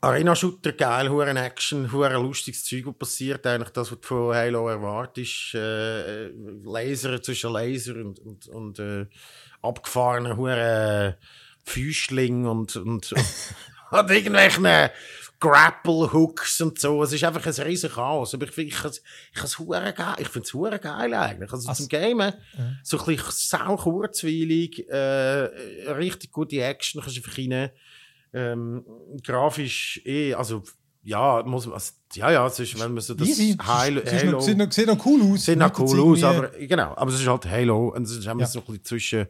Arena-Shooter, geil, huren Action, huren lustiges Zeug, was passiert. Eigentlich das, was du von Halo erwartest. Äh, Laser zwischen Laser und, und, und äh, abgefahrenen hure Füßling und, und, und irgendwelchen Grapple-Hooks und so. Es ist einfach ein riesen Chaos. Aber ich finde ich, ich, es hure geil. Ich finde es hure geil eigentlich. Also, also zum Gamen, ja. so ein bisschen sau kurzweilig, äh, richtig gute Action kannst du einfach rein. Ähm, grafisch eh, also ja, muss man, also, ja, ja, es ist, wenn man so das Easy. Halo, Halo sieht, noch, sieht noch cool aus. Sieht noch cool aus, aber, genau, aber es ist halt Halo und es ist immer ja. so ein bisschen zwischen,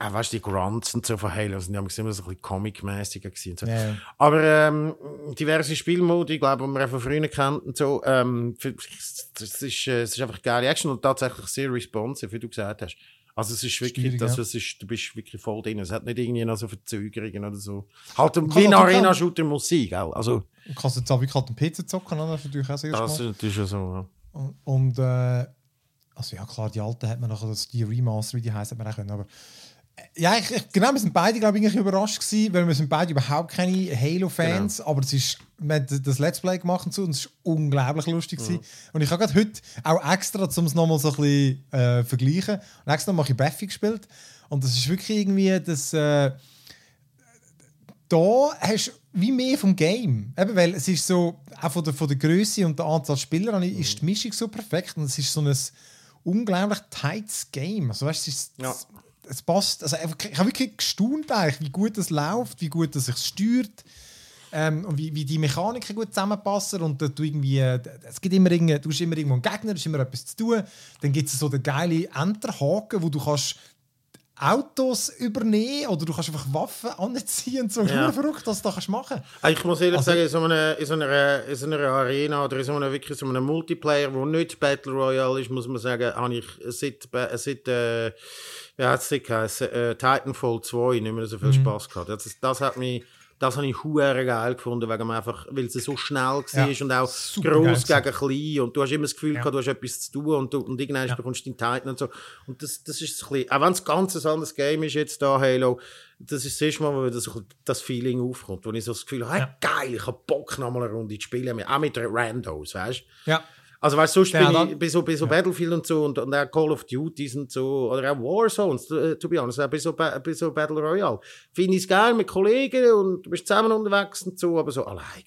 auch weißt du, die Grunts und so von Halo sind immer so ein bisschen comic-mäßiger gewesen. So. Ja. Aber ähm, diverse Spielmodi, ich glaube, die man auch von früher kennt und so, ähm, es ist, äh, ist einfach geile Action und tatsächlich sehr responsive, wie du gesagt hast. Also es ist wirklich, das, ja. ist, du bist wirklich voll drin. Es hat nicht irgendwie noch so Verzögerungen oder so. Halt wie ein Arena-Shooter muss sein, gell? Also, du kannst jetzt auch wirklich halt den PC zocken, das ist natürlich auch sehr Das ist natürlich so, ja. Und, und äh, also ja klar, die alten hat man noch, die Remaster, wie die heißen, hat man auch können, aber Ja, ich, ich, genau, wir sind beide, glaube ich, überrascht gewesen, weil wir sind beide überhaupt keine Halo-Fans, genau. aber es ist, wir haben das Let's Play gemacht und so und es ist unglaublich lustig mhm. Und ich habe gerade heute auch extra, um es nochmal so ein bisschen äh, vergleichen, und extra mache ich Baffy gespielt und das ist wirklich irgendwie das, äh, da hast du wie mehr vom Game, Eben, weil es ist so, auch von der, von der Größe und der Anzahl Spieler mhm. ist die Mischung so perfekt und es ist so ein unglaublich tightes Game. Also weißt, es ist, ja es passt. Also, ich habe wirklich gestaunt, wie gut es läuft, wie gut es sich steuert. Ähm, und wie, wie die Mechaniken gut zusammenpassen und du irgendwie, es gibt immer irgendwie, du hast immer irgendwo einen Gegner, du hast immer etwas zu tun. Dann gibt es so den geilen Enterhaken, wo du kannst Autos übernehmen oder du kannst einfach Waffen anziehen und so ja. verrückt, was du da machen kannst. Ich muss ehrlich also, sagen, in so, einer, in, so einer, in so einer Arena oder in so einer, wirklich so einem Multiplayer, wo nicht Battle Royale ist, muss man sagen, habe ich seit, seit äh, ja, hat es äh, Titanfall 2 nicht mehr so viel mhm. Spaß gehabt. Das, das hat mich das habe ich hure geil gefunden, weil, man einfach, weil es so schnell war ja, und auch groß gegen klein und du hast immer das Gefühl, ja. gehabt, du hast etwas zu tun und, du, und irgendwann ja. bekommst du den Titan und so. Und das, das ist ein bisschen, auch wenn es ganz ein anderes Game ist jetzt da, Halo, das ist das erste Mal, wo das, das Feeling aufkommt, wo ich so das Gefühl habe, hey, geil, ich habe Bock, noch mal eine Runde zu spielen, auch mit Randos, weißt du? Ja. Also weißt du, sonst ja, bin ich bei so, bei so ja. Battlefield und so und, und auch Call of Duty und so, oder auch Warzones, to, to be honest, auch bei so, bei so Battle Royale. Finde ich es geil mit Kollegen und du bist zusammen unterwegs und so, aber so allein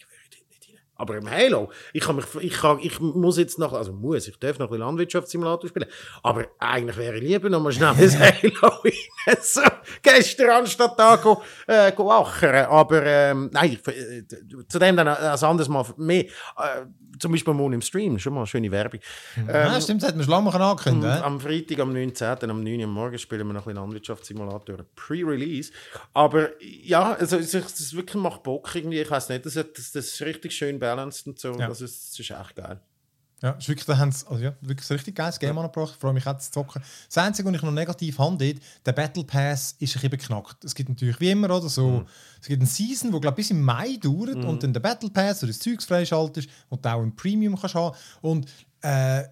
aber im Halo, ich, kann mich, ich, kann, ich muss jetzt noch, also muss, ich darf noch ein Landwirtschaftssimulator spielen, aber eigentlich wäre ich lieber noch mal schnell ins Halo rein. so, gestern anstatt da go, äh, go achern. Aber ähm, nein, äh, zu dem dann ein anderes Mal mehr. Äh, zum Beispiel morgen im Stream, schon mal eine schöne Werbung. Ähm, ja, stimmt, das hat man schon lange angekündigt. Am Freitag, am 19., am 9. Uhr morgen spielen wir noch ein bisschen Landwirtschaftssimulator Pre-Release. Aber ja, also, es, es wirklich macht Bock irgendwie, ich weiß nicht, das, das, das ist richtig schön balanced und so. Ja. Also, es ist echt geil. Ja, ist wirklich, da haben sie, also ja, wirklich ein richtig geiles Game ja. angebracht. Ich freue mich auch zu zocken. Das Einzige, was ich noch negativ habe, der Battle Pass ist ein bisschen beknackt. Es gibt natürlich wie immer oder so, mhm. es gibt eine Season, die bis im Mai dauert mhm. und dann der Battle Pass oder das Zeugs freischaltest und du auch ein Premium kannst haben. Und äh,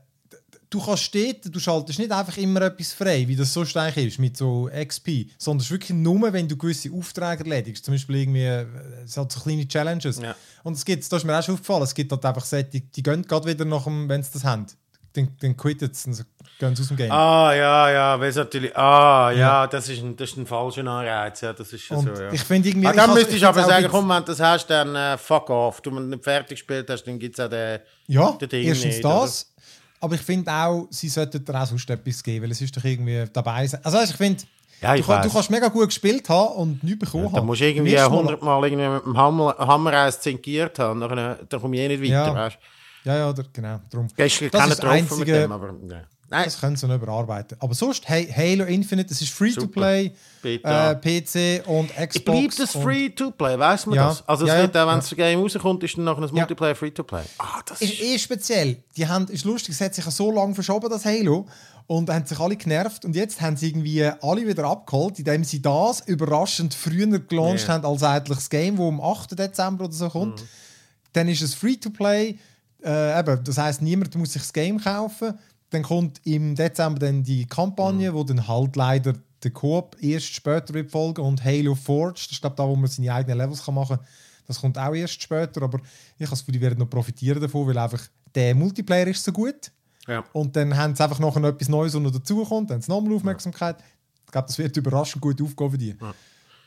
du kannst dort, du schaltest nicht einfach immer etwas frei, wie das so stark ist mit so XP, sondern es ist wirklich nur, wenn du gewisse Aufträge erledigst. Zum Beispiel irgendwie, äh, es hat so kleine Challenges. Ja. Und es gibt, das ist mir auch schon aufgefallen, es gibt halt einfach Sätze, die, die gehen gerade wieder nach dem, wenn sie das haben. Dann, dann quittet es, dann gehen sie aus dem Game. Ah, ja, ja, weil natürlich, ah, ja, ja, das, ist ein, das ist ein falscher Anreiz, ja, das ist schon so, ja. Ich finde irgendwie... Ah, dann müsstest du aber sagen, komm, wenn du das hast, dann uh, fuck off. Du, wenn du nicht fertig gespielt hast, dann gibt es auch den, ja, den Ding erstens nicht, das, aber ich finde auch, sie sollten da auch sonst etwas geben, weil es ist doch irgendwie dabei sein. Also, ich finde, ja, du, du, kannst mega gut gespielt haben und nichts bekommen ja, haben. Da musst du irgendwie 100 Mal irgendwie mit dem Hammer, Hammer eins zinkiert haben, dann, dann komme ich eh nicht weiter, ja. weißt Ja, ja, genau. Darum. Du das ist das einzige, mit dem, aber... Ja. Nein. Das können sie noch überarbeiten. Aber sonst, hey, Halo Infinite, das ist Free-to-Play, äh, PC und Xbox. Bleibt es Free-to-Play, weiss man ja. das? Also es ja, wird auch, wenn das Game rauskommt, ist dann noch ein Multiplayer Free-to-Play. Ah, das ist... ist eh speziell. Die haben, ist lustig, es hat sich so lange verschoben, das Halo, und haben sich alle genervt. Und jetzt haben sie irgendwie alle wieder abgeholt, indem sie das überraschend früher gelauncht yeah. haben als eigentlich das Game, das am 8. Dezember oder so kommt. Mhm. Dann ist es Free-to-Play. Äh, eben, das heisst, niemand muss sich das Game kaufen dann kommt im Dezember dann die Kampagne, mhm. wo dann halt leider der Coop erst später wird folgen und Halo Forge, das ist glaube da, wo man seine eigenen Levels kann machen kann. Das kommt auch erst später, aber ich habe die werden noch profitieren davon, weil einfach der Multiplayer ist so gut. Ja. Und dann haben sie einfach noch etwas Neues, was noch dazukommt, dann haben sie nochmal Aufmerksamkeit. Ja. Ich glaube, das wird überraschend gut aufgehen für die. Ja.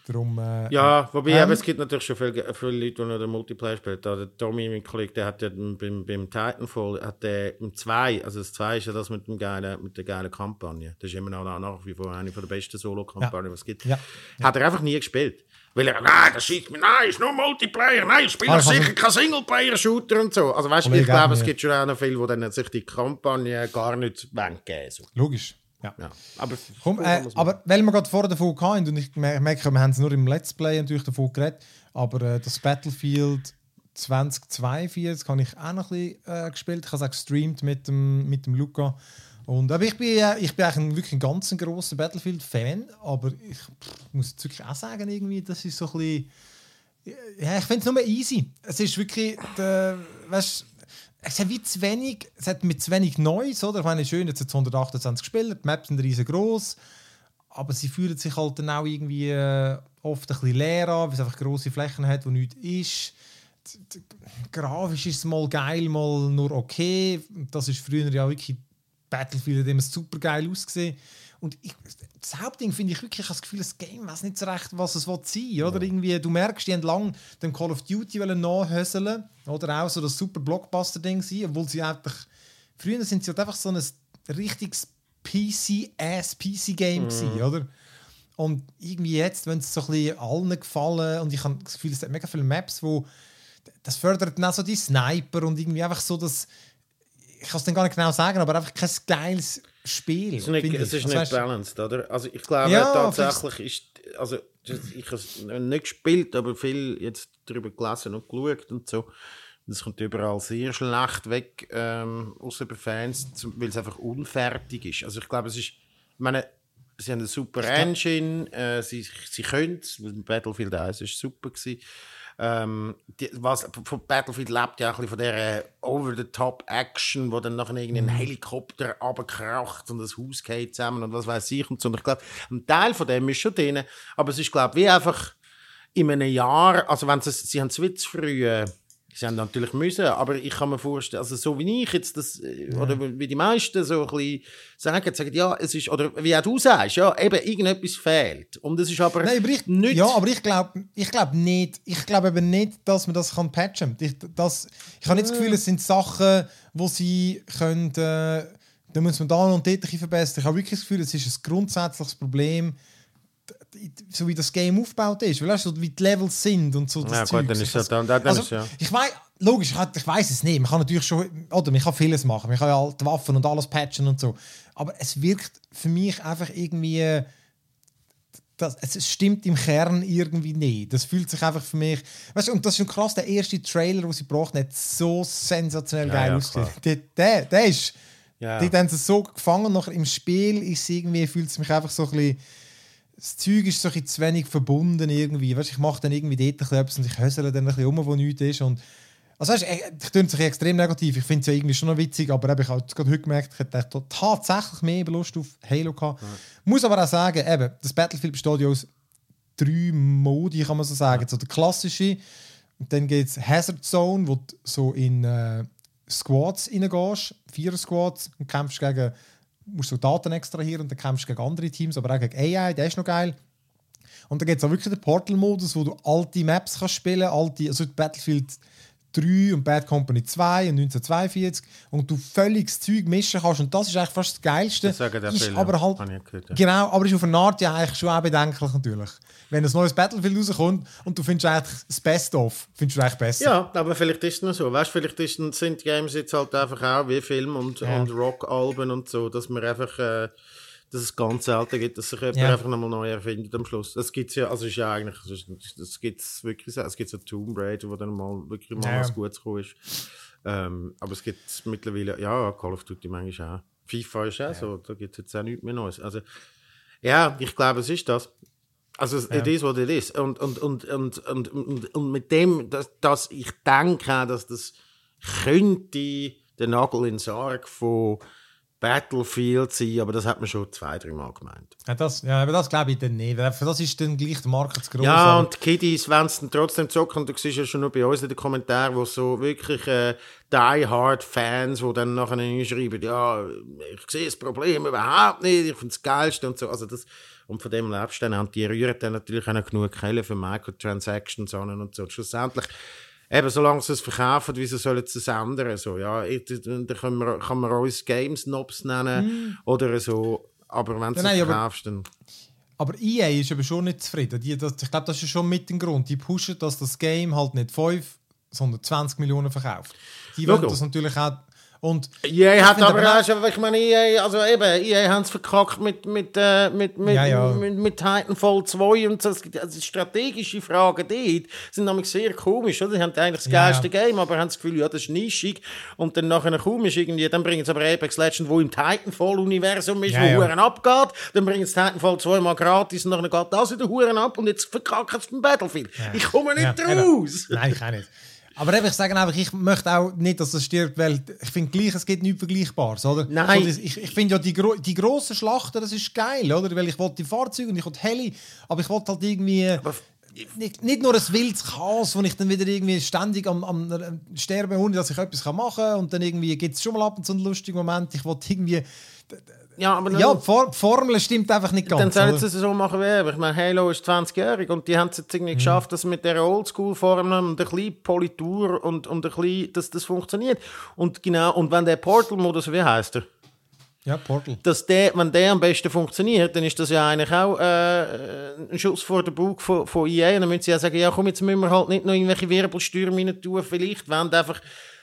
Darum, äh, ja, wobei ähm, es gibt natürlich schon viele, viele Leute, die noch den Multiplayer spielen. Der Tommy, mein Kollege, der hat ja beim, beim Titanfall, hat der im 2, also das 2 ist ja das mit, dem geilen, mit der geilen Kampagne. Das ist immer noch nach wie vor eine der besten Solo-Kampagnen, ja. was es gibt. Ja. Hat er einfach nie gespielt. Weil er, nein, das schießt mir, nein, ist nur Multiplayer, nein, ich spiele ah, sicher kein Singleplayer-Shooter und so. Also weißt du, ich glaube, es gibt schon auch noch viele, die dann sich die Kampagne gar nicht geben so. Logisch. Ja. ja. Aber, Komm, äh, aber weil wir gerade vorher davon hatten, und ich merke, wir haben es nur im Let's Play natürlich davon geredet, aber äh, das Battlefield 2042 habe ich auch noch ein bisschen äh, gespielt. Ich habe es auch gestreamt mit dem, mit dem Luca. Und, aber ich bin, äh, ich bin eigentlich ein, wirklich ein ganz grosser Battlefield-Fan, aber ich pff, muss jetzt wirklich auch sagen, irgendwie, das ist so ein bisschen. Ja, ich finde es nur easy. Es ist wirklich, der, weißt, es hat wie zu wenig, es hat mit zu wenig Neues, oder? Ich meine, schön, jetzt hat es 128 gespielt, die Maps sind riesengroß, aber sie fühlen sich halt dann auch irgendwie äh, oft ein bisschen leer an, weil es einfach grosse Flächen hat, wo nichts ist. Grafisch ist es mal geil, mal nur okay. Das ist früher ja wirklich Battlefield, hat immer super geil ausgesehen. Und ich, das Hauptding finde ich wirklich, ich habe das Gefühl, das Game weiß nicht so recht, was es will sein oder? Irgendwie, Du merkst, die haben lang dem Call of Duty nachhöseln oder auch so das super Blockbuster-Ding sein, obwohl sie eigentlich, früher sind sie halt einfach so ein richtiges PC-Ass-PC-Game gewesen, oder? Und irgendwie jetzt, wenn es so ein bisschen allen gefallen und ich habe das Gefühl, es hat mega viele Maps, wo das fördert dann auch so die Sniper und irgendwie einfach so das ich kann es dann gar nicht genau sagen, aber einfach kein geiles Spiel. Es ist nicht, es ist Also nicht balanced, oder? Also ich glaube Ja, tatsächlich ist, also ich habe es nicht gespielt, aber viel jetzt darüber gelesen und geschaut und so. Das kommt überall sehr schlecht weg, ähm, außer bei Fans, weil es einfach unfertig ist. Also ich glaube, es ist, ich meine, sie haben eine super Engine, äh, sie, sie können es, Battlefield 1 war super. Gewesen. Ähm, die, was, von Battlefield lebt ja auch ein bisschen von dieser Over-the-Top-Action, wo dann nachher irgendwie ein Helikopter runterkracht und das Haus geht zusammen und was weiß ich und so. Und ich glaube, ein Teil von dem ist schon drin, aber es ist, glaube ich, wie einfach in einem Jahr, also wenn sie, sie haben es wie zu früh, äh, sie haben natürlich müssen, aber ich kann mir vorstellen, also so wie ich jetzt das, äh, oder wie die meisten so ein bisschen sagen, sagen, ja, es ist, oder wie auch du sagst, ja, eben irgendetwas fehlt. Und es ist aber Nein, aber ich, nicht... ja, aber ich glaube ich glaub nicht, ich glaube eben nicht, dass man das kann patchen. Ich, das, ich habe nicht das Gefühl, es sind Sachen, wo sie können, äh, da muss man da und dort ein bisschen verbessern. Ich habe wirklich das Gefühl, es ist ein grundsätzliches Problem, so wie das Game aufgebaut ist. Weil weißt du, wie die Levels sind und so. Das Ja, gut, Zeugs. dann ist das- dann- dann also, ist ja. Ich weiß, logisch, ich, weiß es nicht. Man kann natürlich schon, oder man kann vieles machen. Man kann ja die Waffen und alles patchen und so. Aber es wirkt für mich einfach irgendwie das, es stimmt im Kern irgendwie nicht. Das fühlt sich einfach für mich. Weißt du, und das ist schon krass, der erste Trailer, den sie haben, hat so sensationell Ja, geil ja, ausgesehen. Der, der, der ist. Ja. Die haben sie so gefangen, nachher im Spiel ist irgendwie, fühlt es mich einfach so ein bisschen. Das Zeug ist so ein zu wenig verbunden irgendwie. Weißt, ich mache dann irgendwie dort etwas und ich hösele dann ein bisschen um, wo nichts ist. Und also weißt, ich ich tönt sich extrem negativ. Ich finde es ja irgendwie schon noch witzig, aber eben, ich habe gerade heute gemerkt, ich hätte tatsächlich mehr Lust auf Halo gehabt. Muss aber auch sagen, eben, das Battlefield besteht ja aus drei Modi, kann man so sagen. So der klassische, und dann gibt es Hazard Zone, wo du so in äh, Squads reingehst, vier Squads, und kämpfst gegen, musst so Daten extrahieren und dann kämpfst du gegen andere Teams, aber auch gegen AI, der ist noch geil. Und dann gibt es auch wirklich den Portal-Modus, wo du alte Maps kannst spielen alte, also Battlefield 3 und Bad Company 2 und 1942 und du völliges Zeug mischen kannst und das ist eigentlich fast das Geilste. Das sagen ja ist viele, aber halt, gehört, ja. Genau, aber ist auf eine Art ja eigentlich schon auch bedenklich natürlich. Wenn ein neues Battlefield rauskommt und du findest eigentlich das Best-of, findest du eigentlich besser. Ja, aber vielleicht ist es noch so. Weißt, vielleicht ist, sind Games jetzt halt einfach auch wie Film und, Ja. und Rock-Alben und so, dass man einfach, äh, dass es ganz selten gibt, dass sich jemand Ja. einfach nochmal neu erfindet am Schluss. Das gibt es ja, also ist ja eigentlich, das, ist- das gibt es wirklich, so. es gibt so Tomb Raider, wo dann mal wirklich mal Ja. was Gutes gekommen ist. Ähm, aber es gibt mittlerweile, ja, Call of Duty manchmal auch. FIFA ist auch so, da gibt es jetzt auch nichts mehr Neues. Also, ja, ich glaube, es ist das. Also, es Ja. it is what it is. Und, und, und, und, und, und, und mit dem, dass, dass ich denke, dass das könnte der Nagel in den Sarg von Battlefield sein, aber das hat man schon zwei, drei Mal gemeint. Ja, das, ja, aber das glaube ich dann nicht. Für das ist dann gleich der Markt zu groß. Ja, und die Kiddies, wenn sie dann trotzdem zocken, du siehst ja schon nur bei uns in den Kommentaren, wo so wirklich äh, Die-Hard-Fans, die dann nachher schreiben, ja, ich sehe das Problem überhaupt nicht, ich finde es geilste und so. Also das, und von dem lebst du dann. Und die rühren dann natürlich auch genug Quellen für Microtransactions an und so. Schlussendlich, eben, solange sie es verkaufen, wieso sollen sie es ändern? So, ja, dann kann man, kann man uns Games-Nobs nennen oder so. Aber wenn du es verkaufst, dann... Aber EA ist aber schon nicht zufrieden. Die, das, ich glaube, das ist schon mit dem Grund. Die pushen, dass das Game halt nicht 5, sondern 20 Millionen verkauft. Die wollen das natürlich auch. Und EA hat aber auch schon, ich meine, EA, also eben, EA haben es verkackt mit, mit, äh, mit, mit, Ja, ja. mit, mit Titanfall 2 und so. Es Also strategische Fragen dort sind nämlich sehr komisch, oder? Sie haben eigentlich das Ja, geilste. Game, aber haben das Gefühl, ja, das ist nischig. Und dann nachher ist irgendwie, dann bringen sie aber Apex Legends, wo im Titanfall-Universum ist, Ja, wo. Huren abgeht. Dann bringen sie Titanfall 2 mal gratis und dann geht das wieder Huren ab und jetzt verkacken sie beim Battlefield. Ich komme nicht raus! Nein, ich auch nicht. Aber eben, ich sage einfach, ich möchte auch nicht, dass das stirbt, weil ich finde gleich, es gibt nichts Vergleichbares, oder? Nein. So, ich ich finde ja, die, gro die grossen Schlachten, das ist geil, oder? Weil ich wollte die Fahrzeuge und ich wollte Heli, aber ich wollte halt irgendwie... nicht, nicht nur ein wildes Chaos, wo ich dann wieder irgendwie ständig am, am Sterben ohne dass ich etwas machen kann und dann irgendwie gibt es schon mal ab und zu einen lustigen Moment. Ich wollte irgendwie ja, aber ja, die For Formel stimmt einfach nicht ganz. Dann sollen sie es so machen wie Ich meine, Halo ist 20-jährig und die haben es jetzt irgendwie mhm. geschafft, dass mit der Oldschool-Formel und ein bisschen Politur und, und ein bisschen, dass das funktioniert. Und genau, und wenn der Portal-Modus, wie heißt er? Ja, Portal. Dass der, wenn der am besten funktioniert, dann ist das ja eigentlich auch äh, ein Schuss vor den Bug von, von EA. Und dann müssen sie ja sagen, ja komm, jetzt müssen wir halt nicht noch irgendwelche Wirbelstürme tun, vielleicht, wenn einfach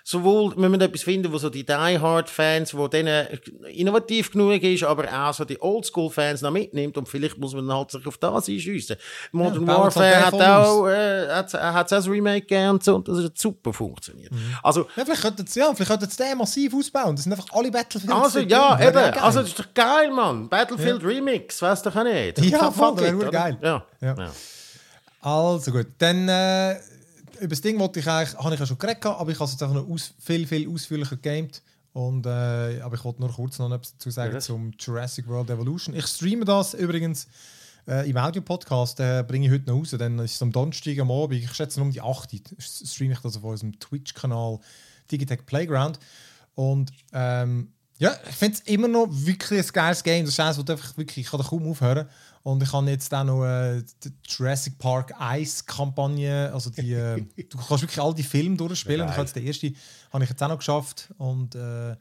sowohl müssen wir etwas finden, wo so die Die Hard Fans, wo denen innovativ genug ist, aber auch so die Oldschool Fans noch mitnimmt und vielleicht muss man halt sich auf das einschiessen. Modern ja, Warfare hat auch äh, hat, hat auch Remake gegeben und so und das hat super funktioniert. Mhm. Also, ja, vielleicht könnten sie ja, vielleicht könnten sie den massiv ausbauen. Das sind einfach alle Battlefield. Also ja, eben. Also das ist doch geil, Mann. Battlefield ja. Remix, weißt du auch nicht. Ja, voll, das wäre geil. Ja. Ja. ja. Also gut, dann äh, über das Ding wollte ich eigentlich, habe ich ja schon geredet, aber ich habe es jetzt einfach noch aus, viel, viel ausführlicher gegamed. Und, äh, aber ich wollte nur kurz noch etwas dazu sagen ja. zum Jurassic World Evolution. Ich streame das übrigens äh, im Audio-Podcast, äh, bringe ich heute noch raus. Dann ist es am Donnerstag am Abend, ich schätze um die 8 Uhr, streame ich das auf unserem Twitch-Kanal Digitech Playground. Und ähm, ja, ich finde es immer noch wirklich ein geiles Game. Das ist eines, einfach wirklich, ich kann da kaum aufhören. Und ich habe jetzt auch noch äh, die Jurassic Park Ice Kampagne, also die, äh, du kannst wirklich all die Filme durchspielen. Und ich habe jetzt den ersten, habe ich jetzt auch noch geschafft. Und äh,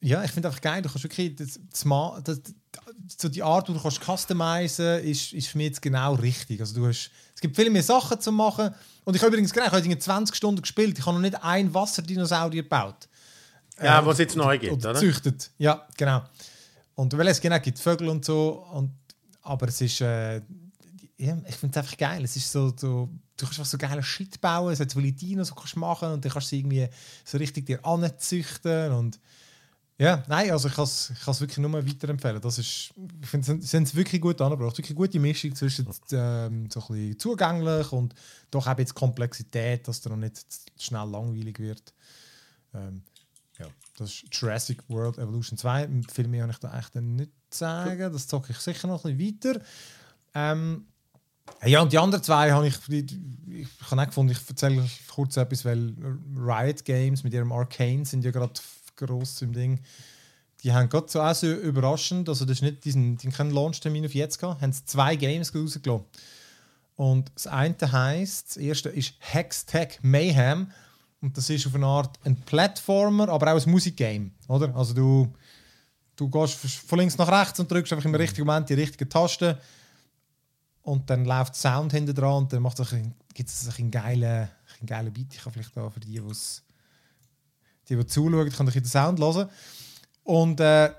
ja, ich finde einfach geil. Du kannst wirklich das, das, das, so die Art, wie du kannst customizen, ist, ist für mich jetzt genau richtig. Also du hast, es gibt viel mehr Sachen zu machen. Und ich habe übrigens gerade, ich habe 20 Stunden gespielt. Ich habe noch nicht ein Wasserdinosaurier gebaut. Ja, äh, was es jetzt neu gibt, oder? Züchtet. Ja, genau. Und weil es genau gibt Vögel und so. Und aber es ist, äh, ja, ich finde es einfach geil. Es ist so, so, du kannst einfach so geile Shit bauen, es hat so Dinos, so kannst machen und dann kannst du irgendwie so richtig dir anzüchten und ja, nein, also ich kann es wirklich nur weiterempfehlen. Das ist, ich finde, sie haben es wirklich gut angebracht. Wirklich gute Mischung zwischen ähm, so ein bisschen zugänglich und doch auch jetzt Komplexität, dass der noch nicht schnell langweilig wird. Ähm, das ist Jurassic World Evolution 2. Viel mehr habe ich da echt nicht sagen. Das zocke ich sicher noch ein bisschen weiter. Ähm, ja, und die anderen zwei habe ich, ich, ich habe auch gefunden, ich erzähle kurz etwas, weil Riot Games mit ihrem Arcane sind ja gerade gross im Ding. Die haben gerade so auch so überraschend, also das ist nicht diesen, die keinen Launch-Termin auf jetzt gehabt, haben zwei Games rausgelassen. Und das eine heisst, das erste ist Hextech Mayhem. Und das ist auf eine Art ein Plattformer, aber auch ein Musikgame. Oder? Also du Du gehst von links nach rechts und drückst einfach im richtigen Moment die richtige Taste. Und dann läuft Sound hinten dran und dann macht es gibt es einen geilen, einen geilen Beat. Ich kann vielleicht auch für die, die, die zuschauen, kann ich den Sound hören. Und äh,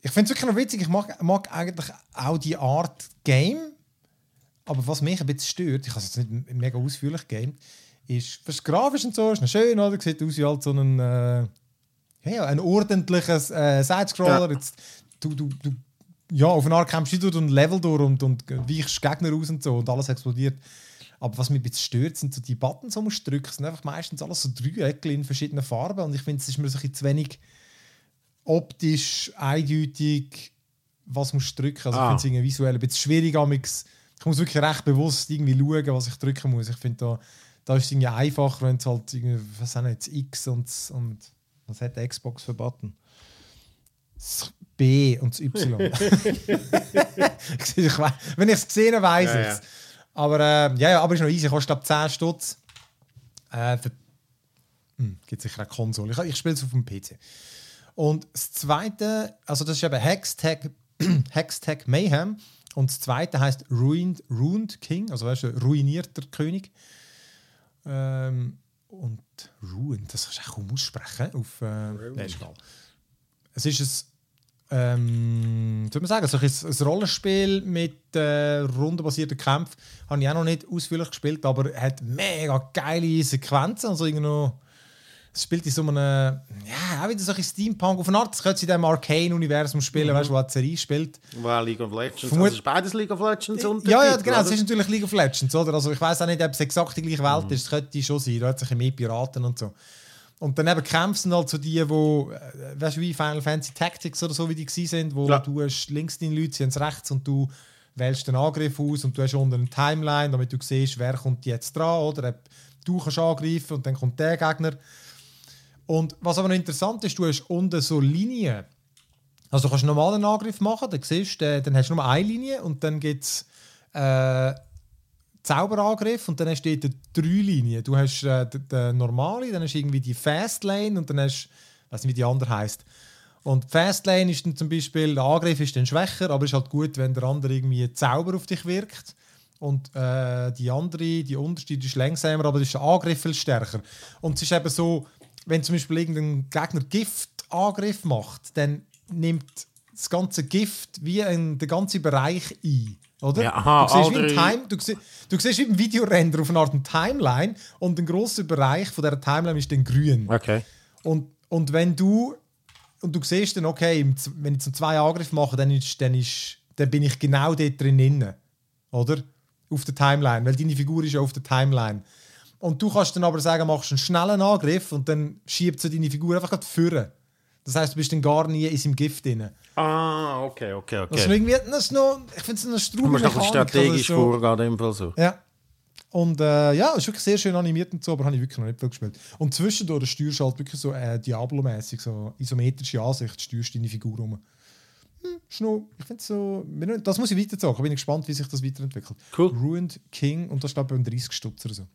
ich finde es wirklich noch witzig. Ich mag, mag eigentlich auch die Art Game. Aber was mich ein bisschen stört, ich habe es jetzt nicht mega ausführlich gegeben, ist, fürs Grafisch und so ist noch schön, oder? Sieht aus wie halt so ein. Äh, ja, ein ordentliches äh, Sidescroller. Ja. Jetzt, du, du, du, ja, auf eine Art kämpfst du durch ein Level durch und, und weichst Gegner raus und so und alles explodiert. Aber was mich ein bisschen stört, sind so die Buttons, die du drückst. sind einfach meistens alles so Dreiecke in verschiedenen Farben und ich finde, es ist mir so ein zu wenig optisch eindeutig, was du drücken. Also ah. ich finde es visuell ein bisschen schwierig. Ich muss wirklich recht bewusst irgendwie schauen, was ich drücken muss. Ich finde, da, da ist es irgendwie einfacher, wenn es halt irgendwie, was auch nicht, X und, und was hat der Xbox für Button? Das B und das Y. Wenn ich es gesehen habe, weiß ich es. Ja. Aber äh, ja, ja, aber ist noch easy. Kostet ab 10 Stutz. Äh, hm, gibt sicher eine Konsole. Ich, ich spiele es auf dem PC. Und das zweite, also das ist eben Hextech, Hextech Mayhem. Und das zweite heißt Ruined, Ruined King, also weißt du, ruinierter König. Ähm, und Ruin, das kannst du auch kaum aussprechen. Auf, äh, ist egal. Es ist ein, ähm, soll man sagen, so ein, ein Rollenspiel mit äh, rundenbasierten Kämpfen. Habe ich auch noch nicht ausführlich gespielt, aber hat mega geile Sequenzen. Also irgendwie Es spielt in so einem, ja, auch wieder so ein Steampunk. Auf eine Art, das könnte in diesem Arcane-Universum spielen, weißt du, wo die Serie spielt. Wo League of Legends. Vermut- also ist beides League of Legends und Ja, ja, genau, es ist natürlich League of Legends, oder? Also ich weiß auch nicht, ob es exakt die gleiche Welt Mhm. ist, es könnte schon sein, da hat sich mehr Piraten und so. Und dann eben kämpfen halt so die, wo, äh, weißt du, wie Final Fantasy Tactics oder so, wie die gewesen sind, wo Ja. du hast links deine Leute, sie haben rechts und du wählst den Angriff aus und du hast unten eine Timeline, damit du siehst, wer kommt jetzt dran, oder ob du kannst angreifen und dann kommt der Gegner. Und was aber noch interessant ist, du hast unten so Linien. Also du kannst einen normalen Angriff machen, dann siehst du, äh, dann hast du nur eine Linie und dann gibt es äh, Zauberangriff und dann hast du dort drei Linien. Du hast äh, den, den normale, dann hast du irgendwie die Fast Lane und dann hast du, ich weiß nicht, wie die andere heißt. Und Fast Lane ist dann zum Beispiel, der Angriff ist dann schwächer, aber ist halt gut, wenn der andere irgendwie Zauber auf dich wirkt. Und äh, die andere, die unterste, die ist langsamer, aber ist der Angriff viel stärker. Und es ist eben so, wenn zum Beispiel irgendein Gegner Giftangriff macht, dann nimmt das ganze Gift wie ein, den ganzen Bereich ein. Oder? Ja, aha, du, siehst wie Time, du, sie- du siehst wie im Videorender auf einer Art Timeline und ein grosser Bereich von dieser Timeline ist dann grün. Okay. Und, und wenn du und du siehst dann, okay, wenn ich zum zwei Angriff mache, dann, ist, dann, ist, dann bin ich genau dort drin, oder? Auf der Timeline, weil deine Figur ist ja auf der Timeline. Und du kannst dann aber sagen, machst einen schnellen Angriff und dann schiebt sie deine Figur einfach gerade führen. Das heißt, du bist dann gar nie in seinem Gift drin. Ah, okay, okay, Das ist okay. irgendwie, das ist noch, ich finde es eine Du Strube musst noch ein bisschen strategisch vorgehen, in dem Fall so. Ja. Und äh, ja, es ist wirklich sehr schön animiert und so, aber habe ich wirklich noch nicht viel gespielt. Und zwischendurch steuerst du halt wirklich so äh, Diablo-mäßig, so isometrische Ansicht, steuerst deine Figur um. Hm, ist noch, ich finde so, bin noch- das muss ich weiterzogen. Bin ich gespannt, wie sich das weiterentwickelt. Cool. Ruined King und das steht beim 30 Stutz oder so.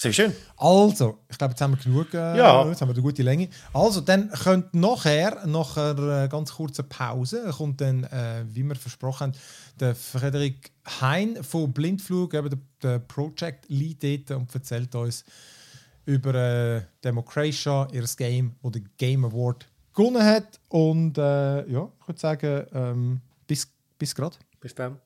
Sehr schön. Also, ich glaube, jetzt haben wir genug. Äh, Ja. Jetzt haben wir eine gute Länge. Also, dann kommt nachher, nach einer äh, ganz kurzen Pause, kommt dann, äh, wie wir versprochen haben, der Frederik Hein von Blindflug, eben der, der Project Lead dort, und erzählt uns über äh, Democratia, ihr Game, das den Game Award gewonnen hat. Und äh, ja, ich würde sagen, ähm, bis, bis gerade. Bis dann.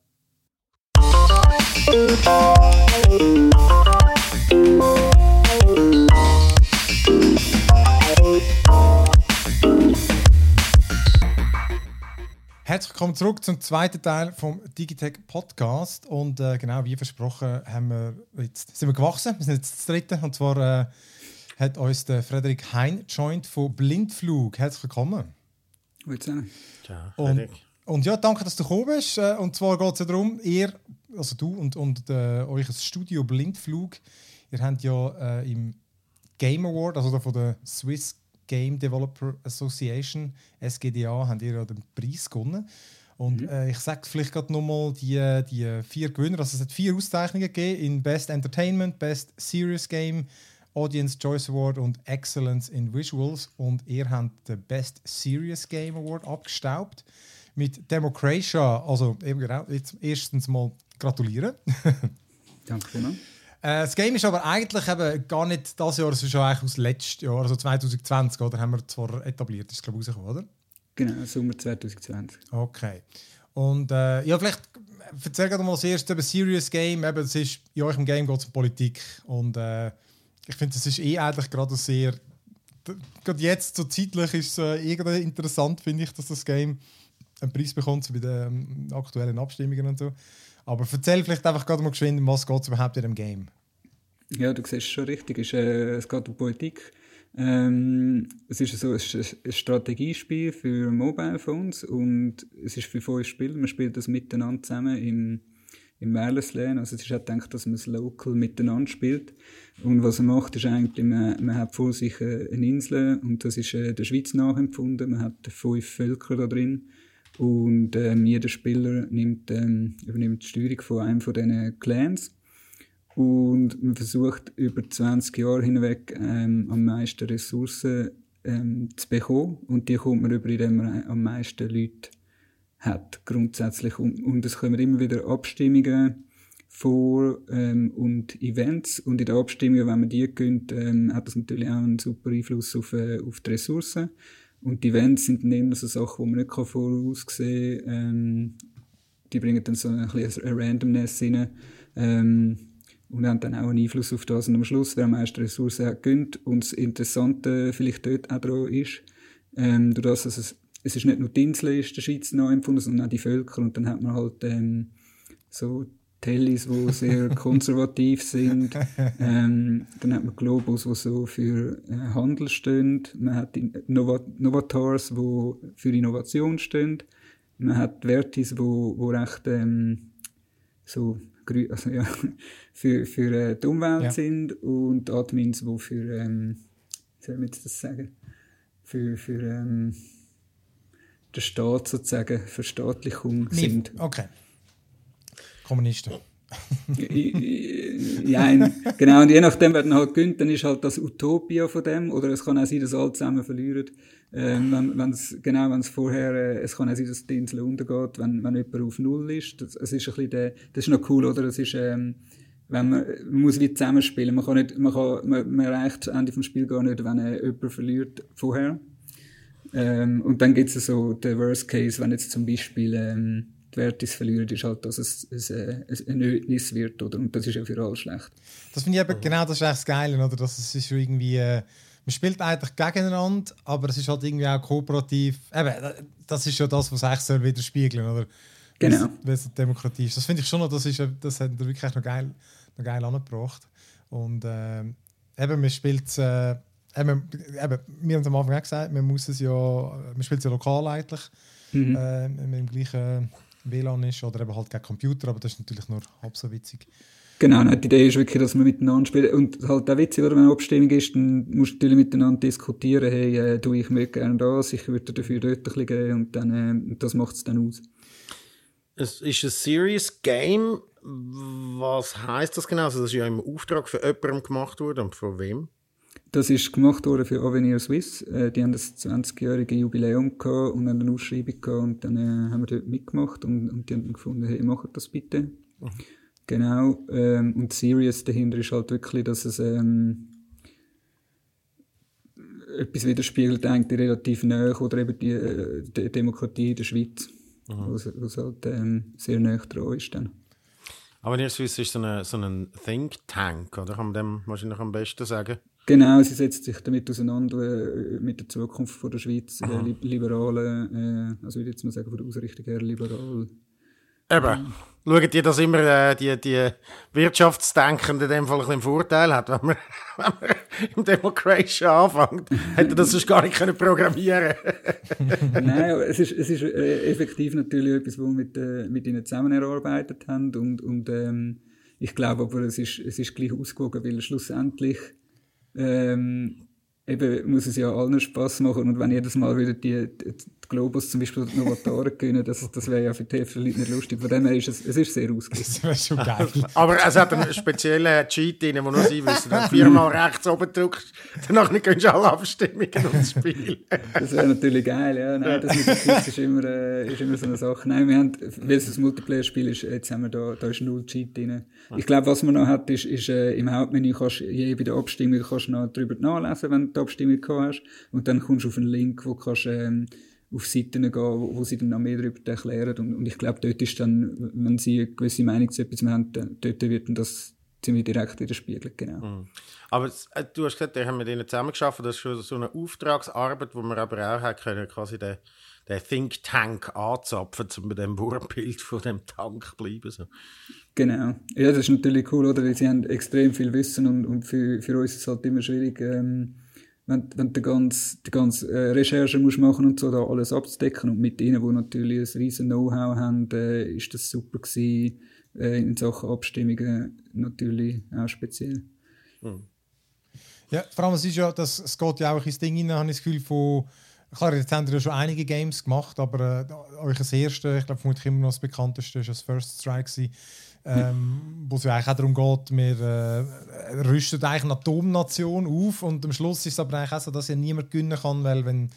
Herzlich willkommen zurück zum zweiten Teil vom Digitech Podcast. Und äh, genau wie versprochen haben wir jetzt, sind wir gewachsen. Wir sind jetzt das dritte. Und zwar äh, hat uns der Frederik Hein joint von Blindflug. Herzlich willkommen. Sagen. Ciao. Und, und ja, danke, dass du gekommen bist. Äh, Und zwar geht es ja darum, ihr, also du und, und äh, euch Studio Blindflug, ihr habt ja äh, im Game Award, also von der Swiss Game Developer Association, SGDA, habt ihr ja den Preis gewonnen. Und äh, ich sage vielleicht gerade nochmal die, die vier Gewinner. Also es hat vier Auszeichnungen gegeben in Best Entertainment, Best Serious Game, Audience Choice Award und Excellence in Visuals. Und ihr habt den Best Serious Game Award abgestaubt mit Democratia. Also eben genau, jetzt erstens mal gratulieren. Danke vielmals. Äh, das Game ist aber eigentlich eben gar nicht das Jahr, es ist schon eigentlich aus letztem Jahr, also 2020, oder? Haben wir zwar etabliert, ist glaube ich rausgekommen, oder? Genau, Sommer 2020. Okay. Und äh, ja, vielleicht erzähl gerade mal als erstes über Serious Game. Eben, das ist, in eurem Game geht es um Politik. Und äh, ich finde, das ist eh eigentlich gerade sehr. Gerade jetzt, so zeitlich, ist es äh, irgendwie interessant, finde ich, dass das Game einen Preis bekommt, so bei den ähm, aktuellen Abstimmungen und so. Aber erzähl vielleicht einfach gerade mal geschwind, um was geht überhaupt in dem Game. Ja, du siehst schon richtig. Es, äh, es geht um Politik. Ähm, es ist so ist ein Strategiespiel für Mobile Phones und es ist für fünf Spieler. Man spielt das miteinander zusammen im, im Wireless LAN. Also es ist auch gedacht, dass man es local miteinander spielt. Und was er macht, ist eigentlich, man, man hat vor sich äh, eine Insel und das ist äh, der Schweiz nachempfunden. Man hat fünf Völker da drin. Und ähm, jeder Spieler nimmt, ähm, übernimmt die Steuerung von einem von diesen Clans. Und man versucht über 20 Jahre hinweg ähm, am meisten Ressourcen ähm, zu bekommen. Und die kommt man über, indem man am meisten Leute hat, grundsätzlich. Und, und es kommen immer wieder Abstimmungen vor ähm, und Events. Und in den Abstimmungen, wenn man die gönnt, ähm, hat das natürlich auch einen super Einfluss auf, äh, auf die Ressourcen. Und die Events sind dann immer so Sachen, die man nicht voraussehen kann. Ähm, die bringen dann so ein bisschen ein Randomness rein. Ähm, und haben dann auch einen Einfluss auf das. Und am Schluss, wer am meisten Ressourcen hat, gönnt. Und das Interessante vielleicht dort auch daran ist, ähm, durch das, dass es, es ist nicht nur die Insel ist der Schweiz neu empfunden, sondern auch die Völker. Und dann hat man halt ähm, so Tellis, die sehr konservativ sind. Ähm, dann hat man Globus, die so für äh, Handel stehen. Man hat Nova Novators, die für Innovation stehen. Man hat Vertis, wo, wo recht ähm, so also, ja, für, für äh, die Umwelt ja. sind und Admins, die für, ähm, wie soll ich jetzt das sagen, für, für ähm, den Staat sozusagen, Verstaatlichung nee, sind. Okay. Kommunisten. ja, genau. Und je nachdem, wer dann halt gönnt, dann ist halt das Utopia von dem. Oder es kann auch sein, dass alle zusammen verlieren. Ähm, wenn, wenn's, genau, wenn es vorher, äh, es kann auch sein, dass die Insel untergeht, wenn, wenn jemand auf Null ist. Das, es ist ein bisschen der, das ist noch cool, oder? Das ist, ähm, wenn man, man muss wie zusammenspielen. Man kann nicht, man kann, man, man erreicht das Ende vom Spiel gar nicht, wenn äh, jemand verliert vorher. Ähm, und dann gibt es so den Worst Case, wenn jetzt zum Beispiel, ähm, die Wertis verlieren, ist halt, dass es, es, äh, ein Nötnis wird, oder? Und das ist ja für alle schlecht. Das finde ich eben, genau das ist echt das Geile, oder? Dass es ist irgendwie, äh, man spielt eigentlich gegeneinander, aber es ist halt irgendwie auch kooperativ. Eben, das ist ja das, was eigentlich soll widerspiegeln, oder? Genau. Was Demokratie ist. Das finde ich schon noch, das, ist, das hat er wirklich noch geil, noch geil angebracht. Und äh, eben, man spielt äh, eben, eben, wir haben es am Anfang auch gesagt, man muss es ja, man spielt es ja lokal eigentlich, mhm. äh, mit dem gleichen WLAN ist oder eben halt kein Computer, aber das ist natürlich nur halb so witzig. Genau, die Idee ist wirklich, dass man miteinander spielt. Und halt auch witzig, oder, wenn eine Abstimmung ist, dann musst du natürlich miteinander diskutieren, hey, äh, du, ich möchte gerne das, ich würde dafür dort ein bisschen geben und dann, äh, das macht es dann aus. Es ist ein Serious Game. Was heißt das genau? Also, das ist ja im Auftrag für jemanden gemacht worden und von wem? Das ist gemacht worden für Avenir Swiss. Äh, die haben das 20-jährige Jubiläum gehabt und eine Ausschreibung gehabt und dann äh, haben wir dort mitgemacht und, und die haben gefunden, hey, macht das bitte. Mhm. Genau. Ähm, und Serious dahinter ist halt wirklich, dass es ähm, etwas widerspiegelt, eigentlich relativ nahe oder eben die, äh, die Demokratie in der Schweiz, mhm. was halt ähm, sehr nah dran ist dann. Aber in Swiss ist so, eine, so ein Think Tank, oder? Kann man dem wahrscheinlich am besten sagen? Genau, sie setzt sich damit auseinander äh, mit der Zukunft von der Schweiz, äh, liberale, äh, also würde ich jetzt mal sagen, von der Ausrichtung her liberal. Eben. Schaut ihr, dass immer äh, die, die Wirtschaftsdenkende in dem Fall ein bisschen Vorteil hat, wenn man, wenn man im Democration anfängt, hätte das sonst gar nicht können programmieren Nein, es ist, es ist äh, effektiv natürlich etwas, was wir mit, äh, mit ihnen zusammen erarbeitet haben und, und ähm, ich glaube aber, es ist, es ist gleich ausgewogen, weil schlussendlich ähm, eben muss es ja allen Spaß machen und wenn jedes Mal wieder die, die Globus zum Beispiel die Novatoren gewinnen, das, das wäre ja für die Hälfte Leute nicht lustig. Von dem her ist es, es ist sehr ausgeglichen. Das wäre schon geil. Aber es hat einen speziellen Cheat drin, wo nur sie wissen, wenn du viermal rechts oben drückst, danach nicht kannst du alle Abstimmungen und Spiel. das wäre natürlich geil, ja. Nein, das mit Quiz ist immer, äh, ist immer so eine Sache. Nein, wir haben, weil es ein Multiplayer-Spiel ist, jetzt haben wir da, da ist null Cheat drin. Ich glaube, was man noch hat, ist, ist äh, im Hauptmenü kannst je bei der Abstimmung kannst du noch drüber nachlesen, wenn du die Abstimmung gehabt hast. Und dann kommst du auf einen Link, wo kannst, ähm, auf Seiten gehen, wo, wo sie dann noch mehr darüber erklären. Und, und ich glaube, dort ist dann, wenn sie eine gewisse Meinung zu etwas haben, dann, dort wird dann das ziemlich direkt widerspiegelt, genau. Mhm. Aber äh, du hast gesagt, wir haben mit ihnen zusammengearbeitet, das ist schon so eine Auftragsarbeit, wo wir aber auch haben können, quasi den, den Think Tank anzapfen, um bei dem Wurmbild von dem Tank zu bleiben. So. Genau. Ja, das ist natürlich cool, oder? Sie haben extrem viel Wissen und, und für, für uns ist es halt immer schwierig, ähm, wenn, wenn du die ganze, die ganze äh, Recherche musst machen und so, da alles abzudecken. Und mit ihnen, die natürlich ein riesen Know-how haben, äh, ist das super gewesen, äh, in Sachen Abstimmungen natürlich auch speziell. Mhm. Ja, vor allem, es ist ja, das, es geht ja auch ins Ding rein, habe ich das Gefühl, von Klar, jetzt haben wir ja schon einige Games gemacht, aber äh, euch das erste, ich glaube vermutlich immer noch das bekannteste, ist das First Strike gewesen, ähm, wo es ja eigentlich auch darum geht, wir äh, rüsten eigentlich eine Atomnation auf und am Schluss ist es aber eigentlich auch so, dass ja niemand gewinnen kann, weil wenn,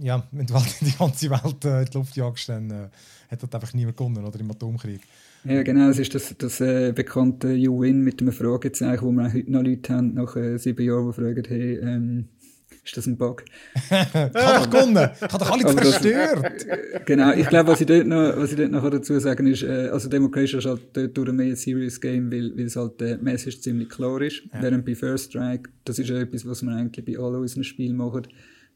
ja, wenn du halt die ganze Welt äh, in die Luft jagst, dann äh, hat halt einfach niemand gewonnen oder im Atomkrieg. Ja, genau, es ist das, das äh, bekannte You-Win mit einem Fragezeichen, wo wir auch heute noch Leute haben, nach äh, sieben Jahren, die fragen, hey, ähm, ist das ein Bug. ich habe gewonnen. Ich habe doch alle das- zerstört. genau, ich glaube, was ich dort noch, was ich dort noch dazu sagen ist, äh, also Democration ist halt dort durch mehr ein Serious Game, weil, weil es halt äh, die Message ziemlich klar ist. Während bei First Strike, das ist ja etwas, was wir eigentlich bei all unseren Spielen machen,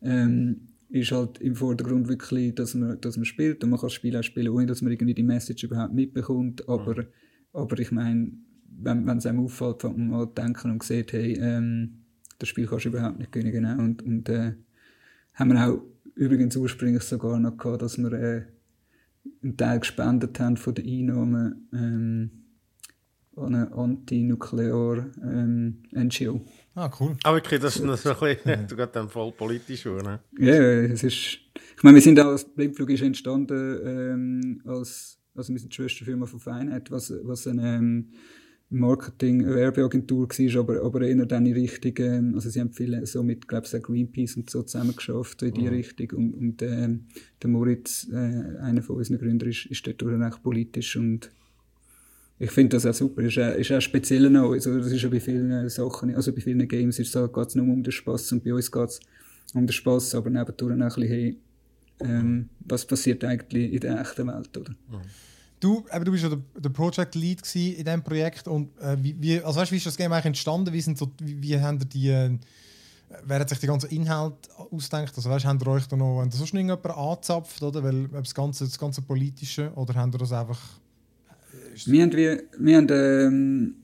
ähm, ist halt im Vordergrund wirklich, dass man, dass man spielt und man kann das Spiel auch spielen, ohne dass man irgendwie die Message überhaupt mitbekommt. Aber, aber ich meine, wenn, wenn es einem auffällt, fängt man mal denken und sieht, hey, ähm, das Spiel kannst du überhaupt nicht gewinnen, genau. Und, und äh, haben wir auch übrigens ursprünglich sogar noch gehabt, dass wir äh, einen Teil gespendet haben von den Einnahmen ähm, an eine antinuklear ähm, NGO. Ah, cool. Aber okay, das ist noch so ein bisschen, du gehst dann voll politisch, oder? Ja, es ist. Ich meine, wir sind auch als Blindflug ist entstanden ähm, als also wir sind die Schwesterfirma von Feinheit, was, was eine ähm, Marketing Werbeagentur war, aber, aber eher dann in Richtung, ähm, also sie haben viele so mit, glaube ich, Greenpeace und so zusammen geschafft, so in die Richtung und, und ähm, der Moritz, äh, einer von unseren Gründern, ist, ist dort recht politisch und ich finde das auch super. Ist auch, ist auch speziell noch. Also, das ist ja bei vielen Sachen, also bei vielen Games ist es geht's nur um den Spaß und bei uns geht es um den Spaß, aber nebendurch auch ein bisschen, hey, ähm, was passiert eigentlich in der echten Welt, oder? Du, eben, du bist ja der, der Project Lead in diesem Projekt und äh, wie, also weißt, wie ist das Game eigentlich entstanden? Wie, sind so, wie, wie haben die, äh, wer hat sich die ganzen Inhalt ausgedacht? Also weißt, habt ihr euch da noch, habt ihr sonst irgendjemand angezapft, oder? Weil das ganze, das ganze Politische, oder ihr das einfach... Wir haben, wir, wir haben ähm,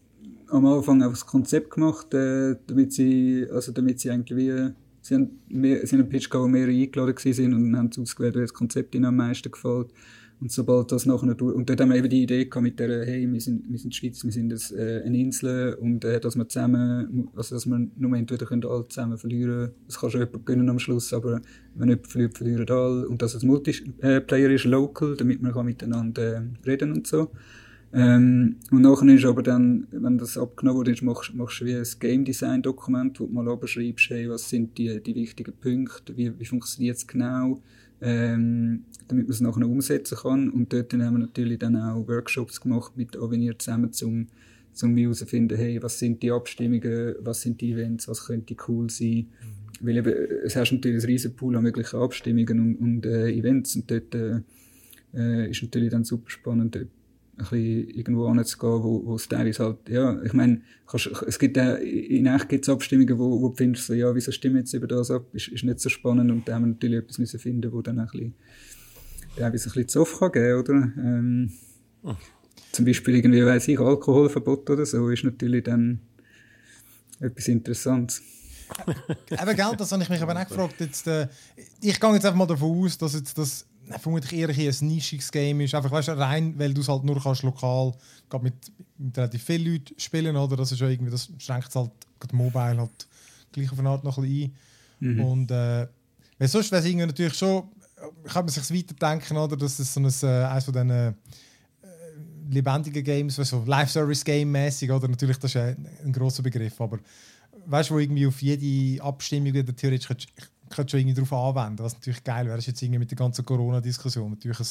am Anfang auch das Konzept gemacht, äh, damit sie, also damit sie eigentlich wie, sie haben, mehr, sie haben einen Pitch gehabt, wo mehrere eingeladen waren und haben ausgewählt, das Konzept ihnen am meisten gefällt. Und sobald das nachher durch, und dort haben wir eben die Idee gehabt mit der, hey, wir sind, wir sind die Schweiz, wir sind das, äh, eine Insel und äh, dass wir zusammen, also dass wir nur entweder können alle zusammen verlieren, es kann schon jemand gewinnen am Schluss, aber wenn jemand verliert, verlieren alle und dass es Multiplayer ist, local, damit man kann miteinander äh, reden und so. Ähm, und nachher ist aber dann, wenn das abgenommen wurde, machst, machst du wie ein Game Design Dokument, wo du mal beschreibst, hey, was sind die, die wichtigen Punkte, wie, wie funktioniert es genau, ähm, damit man es nachher umsetzen kann. Und dort haben wir natürlich dann auch Workshops gemacht mit Avenir zusammen, um, um herauszufinden, hey, was sind die Abstimmungen, was sind die Events, was könnte cool sein. Weil eben, es hast natürlich einen riesen Pool an möglichen Abstimmungen und, und äh, Events und dort äh, äh, ist natürlich dann super spannend, ein bisschen irgendwo anzugehen, wo, wo es teilweise halt, ja, ich meine, es gibt auch, in echt gibt es Abstimmungen, wo, wo du findest, so, ja, wieso stimmen jetzt über das ab, ist, ist nicht so spannend und da haben wir natürlich etwas müssen finden, wo dann ein bisschen, teilweise ein bisschen Zoff kann geben, oder? Ähm, Zum Beispiel irgendwie, weiss ich, Alkoholverbot oder so, ist natürlich dann etwas Interessantes. Eben, gell, das habe ich mich eben auch gefragt. Jetzt, äh, ich gehe jetzt einfach mal davon aus, dass jetzt das vermutlich eher ein nischiges Game ist. Einfach, weißt rein, weil du es halt nur kannst lokal mit, mit relativ vielen Leuten spielen, oder? Das ist ja irgendwie, das schränkt es halt gerade Mobile halt gleich auf eine Art noch ein bisschen ein. Mhm. Und äh, weil sonst wäre es irgendwie natürlich schon, kann man sich weiterdenken, oder? Dass es so ein, äh, eines von diesen äh, lebendigen Games, so Live-Service-Game-mäßig, oder? Natürlich, das ist ein, ein grosser Begriff, aber weißt du, wo irgendwie auf jede Abstimmung wieder theoretisch kannst, du irgendwie darauf anwenden, was natürlich geil wäre. Das ist jetzt irgendwie mit der ganzen Corona-Diskussion natürlich ein,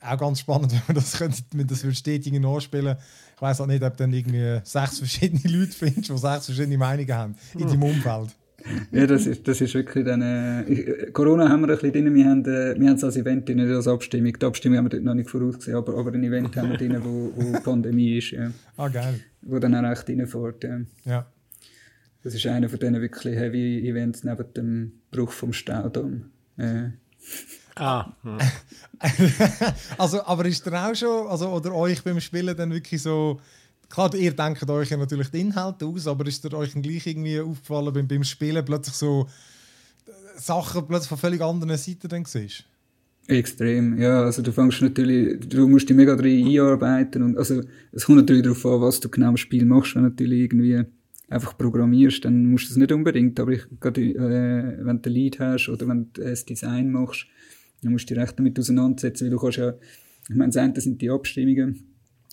auch ganz spannend, wenn man das, könnte, wenn das stetig nachspielen Ich weiß auch nicht, ob du dann irgendwie sechs verschiedene Leute findest, die sechs verschiedene Meinungen haben in deinem Umfeld. Ja, das ist, das ist wirklich dann, äh, Corona haben wir ein bisschen drin, wir haben, äh, wir haben es als Event drin, nicht als Abstimmung. Die Abstimmung haben wir dort noch nicht vorausgesehen, aber, aber ein Event haben wir drin, wo, wo Pandemie ist, ja. Ah, geil. Wo dann auch recht reinfährt, ja. ja. Das ist einer von diesen wirklich heavy Events neben dem Bruch vom Staudamm. Äh. Ah. Hm. also, aber ist der auch schon, also, oder euch beim Spielen dann wirklich so, klar, ihr denkt euch ja natürlich den Inhalt aus, aber ist der euch gleich irgendwie aufgefallen beim, beim Spielen plötzlich so Sachen plötzlich von völlig anderen Seiten dann siehst? Extrem, ja, also du fängst natürlich, du musst dich mega drin einarbeiten und also es kommt natürlich darauf an, was du genau im Spiel machst, wenn natürlich irgendwie einfach programmierst, dann musst du es nicht unbedingt, aber ich, gerade, äh, wenn du ein Lead hast oder wenn du das Design machst, dann musst du dich recht damit auseinandersetzen, weil du kannst ja, ich meine, das eine sind die Abstimmungen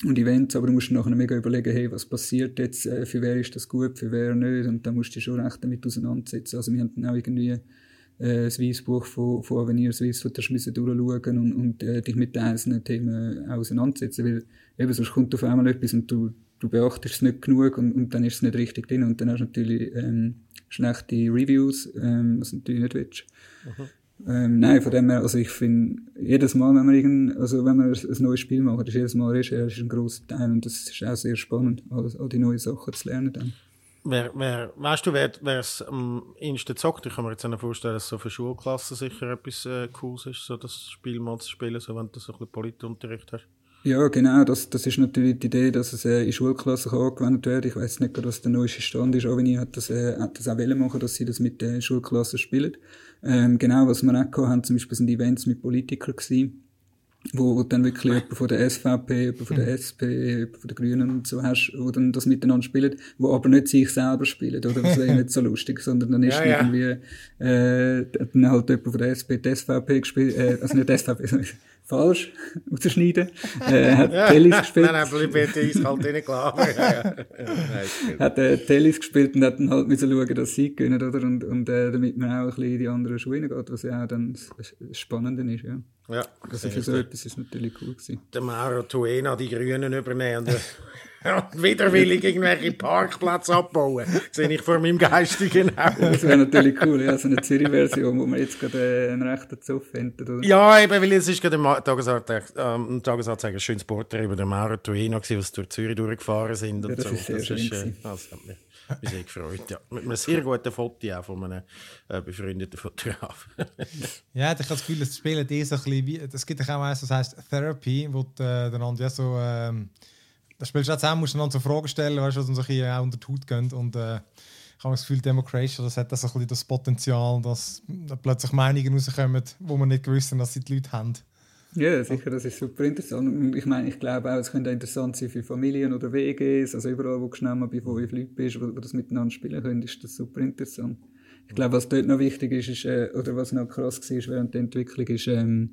und Events, aber du musst nachher mega überlegen, hey, was passiert jetzt, äh, für wer ist das gut, für wer nicht, und dann musst du dich schon recht damit auseinandersetzen. Also wir haben dann auch irgendwie äh, das Weißbuch von, von Avenir Swiss, wo du müssen durchschauen und, und äh, dich mit einzelnen Themen auseinandersetzen, weil eben sonst kommt auf einmal etwas und du du beachtest es nicht genug und, und dann ist es nicht richtig drin und dann hast du natürlich ähm, schlechte Reviews, ähm, was du natürlich nicht willst. Ähm, nein, von dem her, also ich finde, jedes Mal, wenn man irgend, also wenn man ein, neues Spiel macht, ist jedes Mal Recherche ein grosser Teil und das ist auch sehr spannend, all, all die neuen Sachen zu lernen dann. Wer, wer, weißt du, wer es am ehesten zockt? Ich kann mir jetzt auch vorstellen, dass so für Schulklassen sicher etwas äh, Cooles ist, so das Spiel mal zu spielen, so wenn du so ein bisschen Politunterricht hast. Ja, genau, das, das ist natürlich die Idee, dass es äh, in Schulklassen angewendet wird. Ich weiß nicht, was der neueste Stand ist, aber ich hat das, äh, das auch wollen machen, dass sie das mit den Schulklassen spielen. Ähm, genau, was wir auch haben, zum Beispiel sind Events mit Politikern gewesen, wo dann wirklich jemand von der SVP, jemand von der SP, jemand von den Grünen und so hast, wo dann das miteinander spielen, wo aber nicht sich selber spielen, oder? Das wäre nicht so lustig, sondern dann ist Ja, irgendwie, äh, dann halt jemand von der SP die SVP gespielt, äh, also nicht SVP, sondern falsch, rausschneiden, äh, hat Tellis gespielt. Nein, nein, jetzt eiskalt gut. hat äh, Tellis gespielt und hat dann halt müssen schauen, dass sie gewinnen, oder? Und, und äh, damit man auch ein bisschen in die anderen Schuhe reingeht, was ja auch dann das das Spannende ist, ja. Ja, Also für so etwas ist natürlich cool gewesen. der Mauro Tuena die Grünen übernehmen und, äh, widerwillig irgendwelche Parkplätze abbauen. Sehe ich vor meinem geistigen Auge. Das wäre natürlich cool, ja, so eine Zürich-Version, wo man jetzt gerade äh, einen rechten Zoff findet, oder? Ja, eben, weil es ist gerade im Tagesanzeiger, ähm, Tagesanzeiger ein schönes Porträt über den Mauro Tuena gewesen, was durch Zürich durchgefahren sind und Ja, das so. ist sehr schön äh, gewesen. das hat mich, mich sehr gefreut, ja. Mit einem sehr guten Foto auch von einem äh, befreundeten Fotografen. Ja, ich habe das Gefühl, das Spielen ist so ein bisschen wie, es gibt auch eins, das heisst Therapy, wo äh, dann ja so, ähm, da spielst du auch zusammen, musst du dann so Fragen stellen, weißt du, was dann so ein auch unter die Haut gehen und äh, ich habe das Gefühl, Democration, das hat das ein das Potenzial, dass da plötzlich Meinungen rauskommen, wo man nicht gewusst dass sie die Leute haben. Ja, sicher, das ist super interessant. Ich meine, ich glaube auch, es könnte auch interessant sein für Familien oder WGs, also überall, wo du schnell mal bei fünf Leuten bist, wo, wo das miteinander spielen können, ist das super interessant. Ich glaube, was dort noch wichtig ist, ist äh, oder was noch krass war während der Entwicklung, ist, ähm,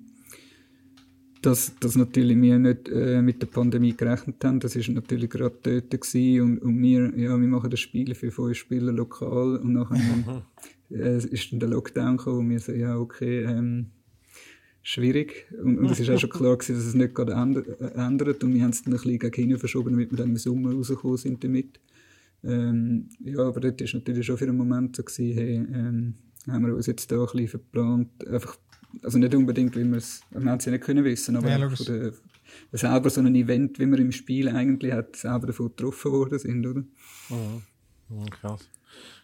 dass, dass natürlich wir nicht äh, mit der Pandemie gerechnet haben. Das ist natürlich gerade dort gewesen und, und wir, ja, wir machen das Spiel für fünf Spieler lokal und nachher äh, ist dann der Lockdown gekommen und wir so, ja, okay, ähm, schwierig. Und, und es ist auch schon klar gewesen, dass es nicht gerade äh, ändert. Und wir haben es dann ein bisschen gegen hinten verschoben, damit wir dann im Sommer rausgekommen sind damit. Ähm, ja, aber dort war natürlich schon für einen Moment so, gewesen, hey, ähm, haben wir uns jetzt da ein bisschen verplant. Einfach, also nicht unbedingt, weil wir es, es ja nicht können wissen, aber Ja, der, selber so ein Event, wie wir im Spiel eigentlich hat, selber davon getroffen worden sind, oder? Mhm, Krass.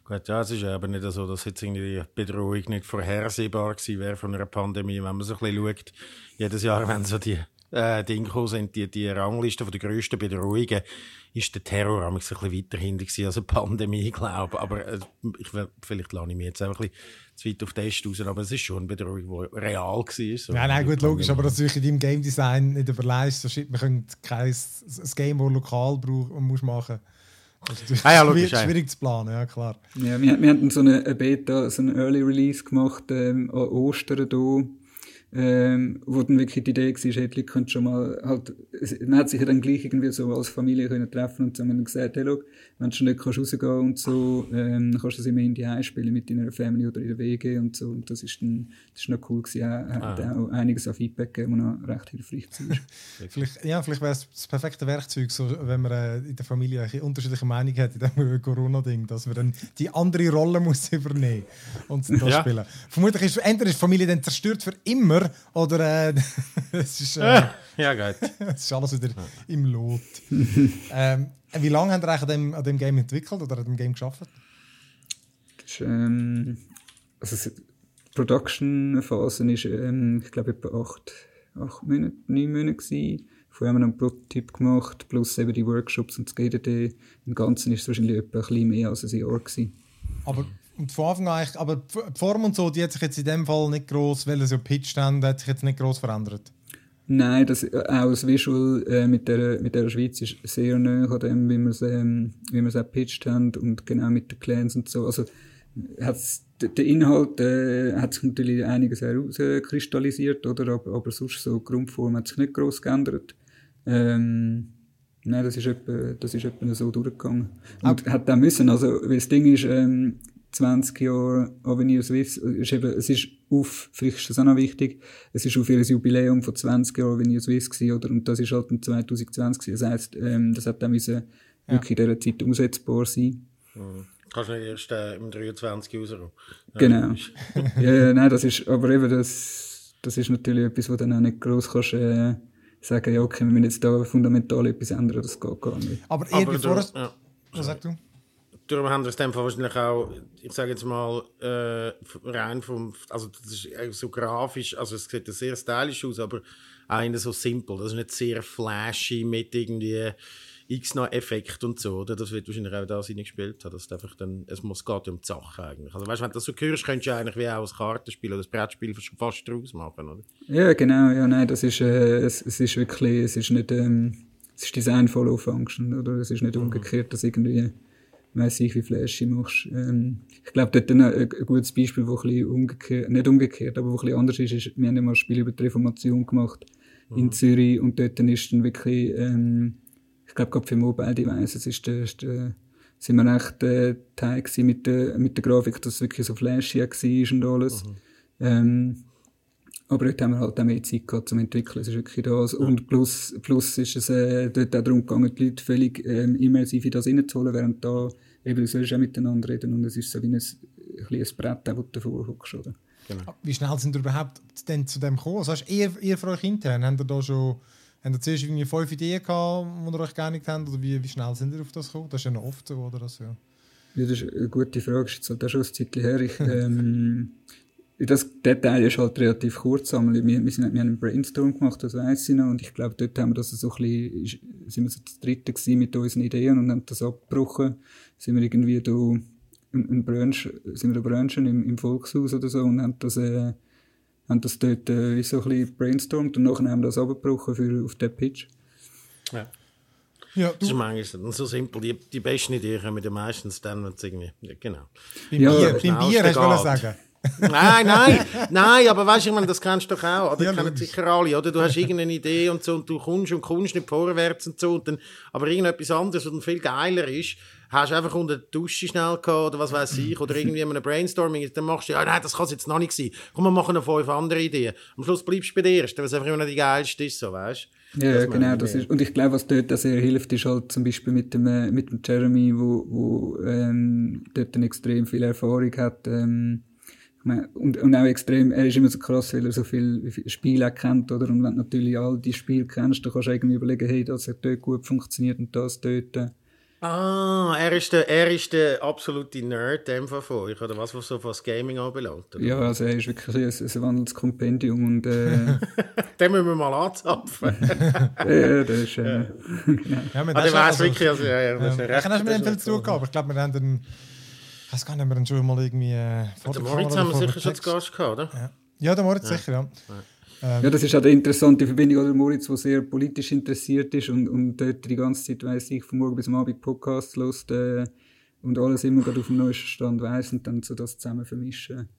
Gut, ja, es ist ja aber nicht so, dass jetzt irgendwie die Bedrohung nicht vorhersehbar gewesen wäre von einer Pandemie. Wenn man so ein bisschen schaut, jedes Jahr, wenn so die äh, Dinge gekommen sind, die, die Rangliste von den grössten Bedrohungen, ist der Terror ein bisschen weiter hinten gewesen als eine Pandemie, glaube ich. Aber äh, ich, will- vielleicht lade ich mich jetzt auch ein bisschen zu weit auf den Test raus, aber es ist schon eine Bedrohung, die real war. So Nein, nein, gut, logisch, aber dass du dich in deinem Game Design nicht überlegst, so wir können kein ein Game, das lokal brauch, musst machen. Das ist natürlich Ah ja, logisch, schwierig, ja. schwierig zu planen, ja klar. Ja, wir, wir haben so eine Beta, so einen Early Release gemacht ähm, an Ostern hier, ähm, wo dann wirklich die Idee war, hey, die Leute schon mal halt, man hat sich ja dann gleich irgendwie so als Familie können treffen und so haben dann gesagt, hey, look, wenn du schon nicht kannst rausgehen und so, ähm, dann kannst du das immer in die Heim spielen mit deiner Family oder in der WG und so und das ist dann, das ist noch cool gewesen, ja, hat auch einiges an Feedback gegeben, was noch recht hilfreich war. Vielleicht, ja, vielleicht wäre es das perfekte Werkzeug, so, wenn man äh, in der Familie eine unterschiedliche Meinung hat in diesem Corona-Ding, dass man dann die andere Rolle muss übernehmen und das Ja. spielen. Vermutlich ist entweder ist die Familie dann zerstört für immer oder äh, es, ist, äh, Ja, gut. es ist alles wieder im Lot. ähm, wie lange habt ihr eigentlich an dem, an dem Game entwickelt oder an dem Game geschafft? Das ist, ähm, also die Production-Phase ist, ähm, ich glaube, etwa acht, acht Monate, neun Monate gewesen. Vorher haben wir einen Prototyp gemacht, plus eben die Workshops und das GDD. Im Ganzen ist es wahrscheinlich etwa ein bisschen mehr als ein Jahr gewesen. Aber und von Anfang an, eigentlich- aber die Form und so, die hat sich jetzt in dem Fall nicht groß, weil es ja pitched haben, hat sich jetzt nicht groß verändert. Nein, das, äh, auch das Visual äh, mit, der, mit der Schweiz ist sehr nah an dem, wie wir es ähm, wie auch pitched haben und genau mit den Clans und so. Also hat's, der Inhalt äh, hat sich natürlich einiges herauskristallisiert, oder? Aber, aber sonst so die Grundform hat sich nicht gross geändert. Ähm, nein, das ist etwa, das ist etwa so durchgegangen. Und hat auch müssen, also, weil das Ding ist, ähm, 20 Jahre Avenir Swiss, ist eben, es ist auf, vielleicht ist das auch noch wichtig, es ist auf ihr Jubiläum von 20 Jahren Avenir Swiss gewesen, oder? Und das ist halt in 2020 gewesen. Das heisst, ähm, das hat auch müssen wirklich in dieser Zeit umsetzbar sein. Kannst du nicht erst äh, im 23 rauskommen. Genau. ja, ja, nein, das ist, aber eben, das, das ist natürlich etwas, wo du dann auch nicht gross kannst, äh, sagen, ja, okay, wir müssen jetzt da fundamental etwas ändern, das geht gar nicht. Aber, Aber es... ja. Was sagst du? Darum haben wir es dem Fall wahrscheinlich auch, ich sage jetzt mal, äh, rein vom, also das ist so grafisch, also es sieht sehr stylisch aus, aber auch so simpel. Das ist nicht sehr flashy mit irgendwie X-Effekt und so, oder? Das wird wahrscheinlich auch da sein gespielt haben, dass es einfach dann, es muss, geht um die Sache eigentlich. Also weißt du, wenn du das so hörst, könntest du eigentlich wie auch ein Kartenspiel oder ein Brettspiel fast draus machen, oder? Ja, genau, ja, nein, das ist, äh, es, es ist wirklich, es ist nicht, ähm, es ist Design Follow Function, oder? Es ist nicht umgekehrt, dass irgendwie, weiss ich, wie flashy machst. Ähm, ich glaube, dort ein, ein gutes Beispiel, wo ein bisschen umgekehrt, nicht umgekehrt, aber wo ein bisschen anders ist, ist, wir haben ja mal ein Spiel über die Reformation gemacht in Zürich und dort ist dann wirklich, ähm, ich glaube, gerade für Mobile Devices ist der, ist der, sind wir echt äh, Teil mit der, mit der Grafik, dass es wirklich so flashy war und alles. Ähm, aber dort haben wir halt auch mehr Zeit gehabt zum Entwickeln. Es ist wirklich das. Und plus, plus ist es äh, dort auch darum gegangen, die Leute völlig ähm, immersiv in das reinzuholen, während da eben, du sollst auch miteinander reden und es ist so wie ein, ein kleines Brett, wo du davor hockst, oder? Wie schnell sind ihr überhaupt denn zu dem gekommen? Also, hast ihr, ihr für euch intern, habt ihr da schon habt ihr zuerst irgendwie fünf Ideen gehabt, die ihr euch geeinigt habt? Oder wie, wie schnell sind ihr auf das gekommen? Das ist ja noch oft so, oder? Das, ja. Ja, das ist eine gute Frage. Das ist jetzt halt auch schon ein Zeitchen her. Ich, ähm, das Detail ist halt relativ kurz. aber Wir, wir, sind, wir haben einen Brainstorm gemacht, das weiss ich noch. Und ich glaube, dort haben wir das so ein bisschen, sind wir so das dritte gewesen mit unseren Ideen und haben das abgebrochen. Sind wir irgendwie da, in, in Branche, sind wir in Branchen im, im Volkshaus oder so und haben das, äh, haben das dort, äh, wie so ein bisschen brainstormt und nachher haben wir das abgebrochen für, auf den Pitch. Ja. Ja, Das ist du, manchmal so simpel. Die, die besten Ideen kommen ja meistens dann, wenn es irgendwie, ja, genau. beim Ja, Bier, beim Bier hast du sagen. Nein, nein, nein, aber weißt du, ich meine, das kennst du doch auch, oder? Ja, kennen sicher alle, oder? Du hast irgendeine Idee und so und du kommst und kommst nicht vorwärts und so und dann, aber irgendetwas anderes, was dann viel geiler ist, hast du einfach unter der Dusche schnell gehabt oder was weiß ich, oder irgendwie in einem Brainstorming, dann machst du, ja, nein, das kann es jetzt noch nicht sein. Komm, wir machen noch fünf andere Ideen. Am Schluss bleibst du bei der ersten, weil es einfach immer noch die geilste ist, so, weißt du? Ja, Das genau, das ist, und ich glaube, was dort sehr hilft, ist halt zum Beispiel mit dem, äh, mit dem Jeremy, wo, wo ähm, dort eine extrem viel Erfahrung hat. Ähm, und, und auch extrem, er ist immer so krass, weil er so viele Spiele kennt, oder? Und wenn du natürlich all die Spiele kennst, dann kannst du irgendwie überlegen, hey, das hat dort gut funktioniert und das dort. Ah, er ist der, er ist der absolute Nerd, dem von euch, oder was, was so was Gaming anbelangt. Oder? Ja, also er ist wirklich ein, ein wandelndes Kompendium und äh, Den müssen wir mal anzapfen. äh, das ist, äh, Ja, Ah, der das weiß schon- wirklich, also, ja, ja, das ist Ähm, recht- ich kann mit das dem ist viel nicht zu tun gehabt, aber ich glaube, wir haben den. Ich weiß gar nicht, wir haben schon mal irgendwie. Äh, vor Der der Moritz haben wir sicher schon zu Gast gehabt, oder? Text- Ja, der Moritz sicher, ja. Ja, das ist auch eine interessante Verbindung, oder Moritz, der sehr politisch interessiert ist und, und dort die ganze Zeit, weiss ich, von morgen bis am Abend Podcasts hört äh, und alles immer gerade auf dem neuesten Stand weiss und dann so das zusammen vermischen.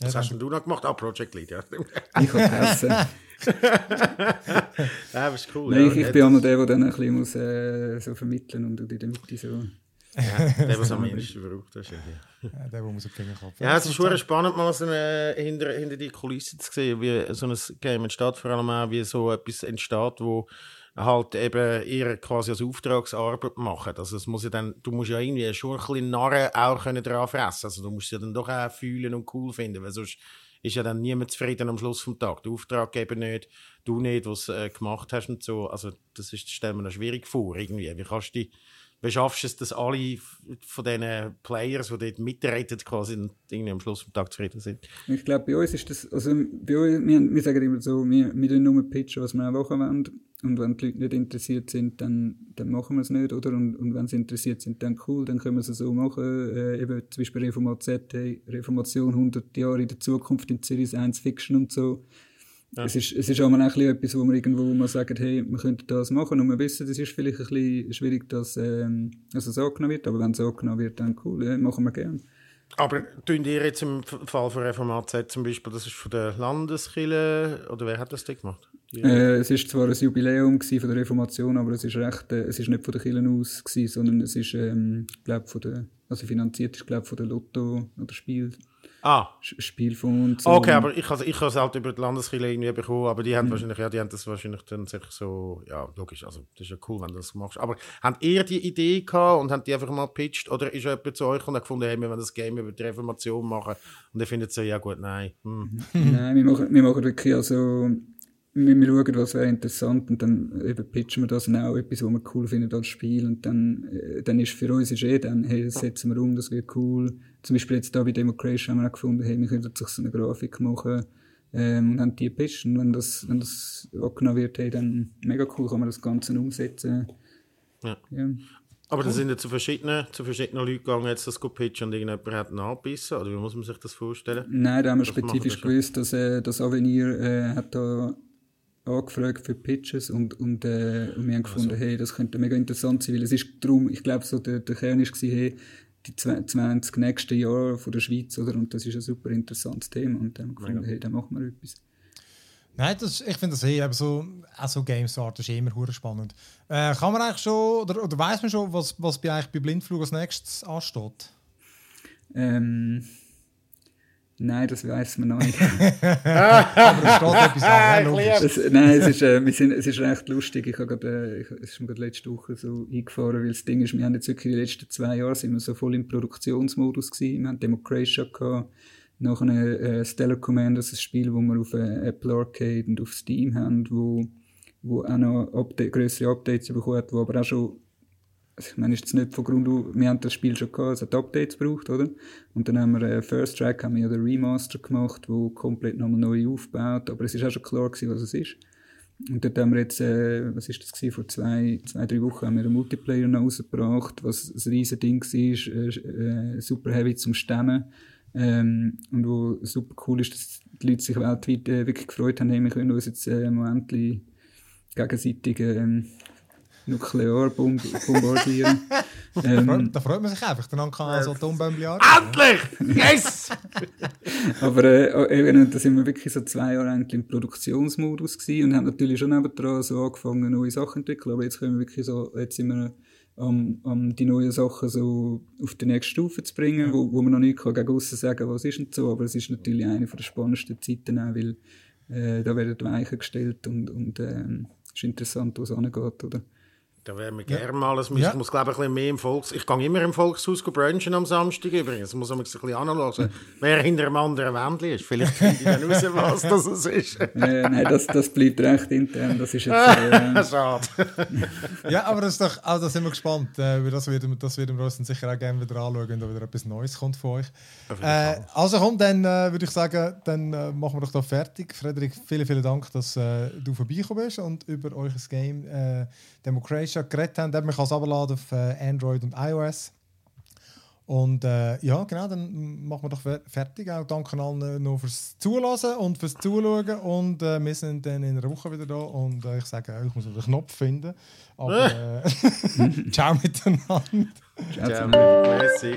Was hast denn du noch gemacht? Ah, Project Lead, ja. Ich kann essen. ja, das ist cool. Nein, ja. ich, ich bin einmal der, der dann ein bisschen muss, äh, so vermitteln und in der Mitte so. Der, was am wenigsten braucht. Das ist ja. Ja, der, der muss auf den Finger klopfen. Ja, es ist schon spannend, mal so eine, hinter, hinter die Kulissen zu sehen, wie so ein Game entsteht, vor allem auch, wie so etwas entsteht, wo halt eben ihr quasi als Auftragsarbeit machen. Also es muss ja dann, du musst ja irgendwie schon ein bisschen Narren auch können dran fressen. Also du musst ja dann doch auch fühlen und cool finden, weil sonst ist ja dann niemand zufrieden am Schluss vom Tag. Der Auftraggeber nicht, du nicht, was äh, gemacht hast und so. Also das ist, stellt mir noch schwierig vor irgendwie. Wie kannst du wie schaffst du es, dass alle von diesen Players, die dort mitreden, quasi irgendwie am Schluss vom Tag zufrieden sind? Ich glaube, bei uns ist das, also bei uns, wir, wir sagen immer so, wir, wir tun nur pitchen, was wir auch machen wollen. Und wenn die Leute nicht interessiert sind, dann, dann machen wir es nicht, oder? Und, und wenn sie interessiert sind, dann cool, dann können wir es so machen. Äh, eben zum Beispiel Reformat Reformation 100 Jahre in der Zukunft in Series 1 Fiction und so. Es ist, es ist auch mal ein bisschen etwas, wo wir irgendwo mal sagen, hey, wir könnten das machen und wir wissen, das ist vielleicht ein bisschen schwierig, dass, ähm, dass es angenommen wird, aber wenn es angenommen wird, dann cool, ja, machen wir gerne. Aber tun ihr jetzt im Fall von Reformat Z zum Beispiel, das ist von der Landeskirche, oder wer hat das denn gemacht? Äh, es ist zwar ein Jubiläum von der Reformation, aber es ist recht, äh, es ist nicht von der Kirche aus gewesen, sondern es ist, ähm, glaub, von der, also finanziert ist, glaube von der Lotto oder Spiel. Ah. Spiel von so. Okay, aber ich habe ich es halt über die Landeskirche irgendwie bekommen, aber die haben mhm. wahrscheinlich, ja, die haben das wahrscheinlich dann sich so, ja, logisch, also das ist ja cool, wenn du das machst. Aber habt ihr die Idee gehabt und habt die einfach mal gepitcht oder ist jemand zu euch und hat gefunden, hey, wir wollen das Game über die Reformation machen und ihr findet so, ja gut, nein. Hm. nein, wir machen, wir machen wirklich also wir, wir schauen, was wäre interessant und dann eben pitchen wir das und auch etwas, was wir cool finden als Spiel und dann, äh, dann ist für uns ist eh dann, hey, das setzen wir um, das wird cool. Zum Beispiel jetzt da bei Democration haben wir auch gefunden, hey, wir könnten sich so eine Grafik machen ähm, und haben die gepitcht und wenn das, wenn das angenommen wird, hey, dann mega cool, kann man das Ganze umsetzen. Ja. ja. Aber da sind ja zu verschiedenen, zu verschiedenen Leuten gegangen, jetzt das pitchen und irgendjemand hat nachbissen, oder wie muss man sich das vorstellen? Nein, da haben wir spezifisch gewusst, dass äh, das Avenir äh, hat da angefragt für Pitches und, und, äh, und wir haben gefunden, also. hey, das könnte mega interessant sein, weil es ist darum, ich glaube, so der, der Kern war, hey, die 20 nächsten Jahre von der Schweiz, oder? Und das ist ein super interessantes Thema und dann haben wir gefunden, ja. hey, dann machen wir etwas. Nein, das, ich finde das eh, aber so, auch so Games Art ist immer hure spannend. Äh, kann man eigentlich schon, oder, oder weiß man schon, was, was bei, eigentlich bei Blindflug als nächstes ansteht? Ähm, Nein, das weiß man noch nicht. Aber es steht etwas an. Das, nein, es ist, äh, wir sind, es ist recht lustig. Ich habe gerade, äh, es ist mir gerade letzte Woche so eingefahren, weil das Ding ist, wir haben jetzt wirklich die letzten zwei Jahre sind wir so voll im Produktionsmodus gewesen. Wir haben Democratia gehabt, nachher äh, Stellar Commanders, ein Spiel, wo wir auf äh, Apple Arcade und auf Steam haben, wo, wo auch noch Update, grössere Updates bekommen hat, wo aber auch schon also ich meine, ist jetzt nicht von Grund auf, wir haben das Spiel schon gehabt, es hat Updates gebraucht, oder? Und dann haben wir äh, First Track, haben wir ja den Remaster gemacht, wo komplett nochmal neu aufgebaut, aber es ist auch schon klar gewesen, was es ist. Und dort haben wir jetzt, äh, was ist das gewesen, vor zwei, zwei, drei Wochen haben wir einen Multiplayer noch rausgebracht, was ein riesen Ding war, äh, äh, super heavy zum Stemmen. Ähm, und wo super cool ist, dass die Leute sich weltweit äh, wirklich gefreut haben, hey, wir können uns jetzt äh, im Moment gegenseitig ähm, nuklear bombardieren. ähm, da freut man sich einfach, dann kann man so Atombomben Endlich! Yes! Aber äh, da sind wir wirklich so zwei Jahre eigentlich im Produktionsmodus gewesen und haben natürlich schon nebendran so angefangen, neue Sachen zu entwickeln, aber jetzt können wir wirklich so, jetzt sind wir um, um die neuen Sachen so auf die nächste Stufe zu bringen, wo, wo man noch nicht kann gegen aussen sagen was ist und so, aber es ist natürlich eine der spannendsten Zeiten auch, weil äh, da werden die Weichen gestellt und, und ähm, es ist interessant, wo es angeht, oder? Da wären wir ja. gerne mal. Es ja. Ich muss, glaube ich, ein bisschen mehr im Volks... Ich gehe immer im Volkshaus brunchen am Samstag übrigens. Ich muss man ein bisschen anhören, wer hinter einem anderen Wändchen ist. Vielleicht finde ich dann raus, was das ist. äh, nein, das, das bleibt recht intern. Das ist jetzt... Äh, Schade. ja, aber das ist doch... Also, da sind wir gespannt. Äh, das, werden, das werden wir uns dann sicher auch gerne wieder anschauen, wenn da wieder etwas Neues kommt von euch. Äh, also komm, dann äh, würde ich sagen, dann äh, machen wir doch da fertig. Frederik, vielen, vielen Dank, dass äh, du vorbeigekommen bist und über euer Game äh, Democratia geredet haben. Man kann es abladen auf äh, Android und iOS. Und äh, ja, genau, dann machen wir doch fertig. Auch danke allen noch fürs Zulassen und fürs Zuschauen. Und äh, wir sind dann in einer Woche wieder da. Und äh, ich sage, ich muss den Knopf finden. Aber äh, ciao miteinander. Ciao, ciao. Merci.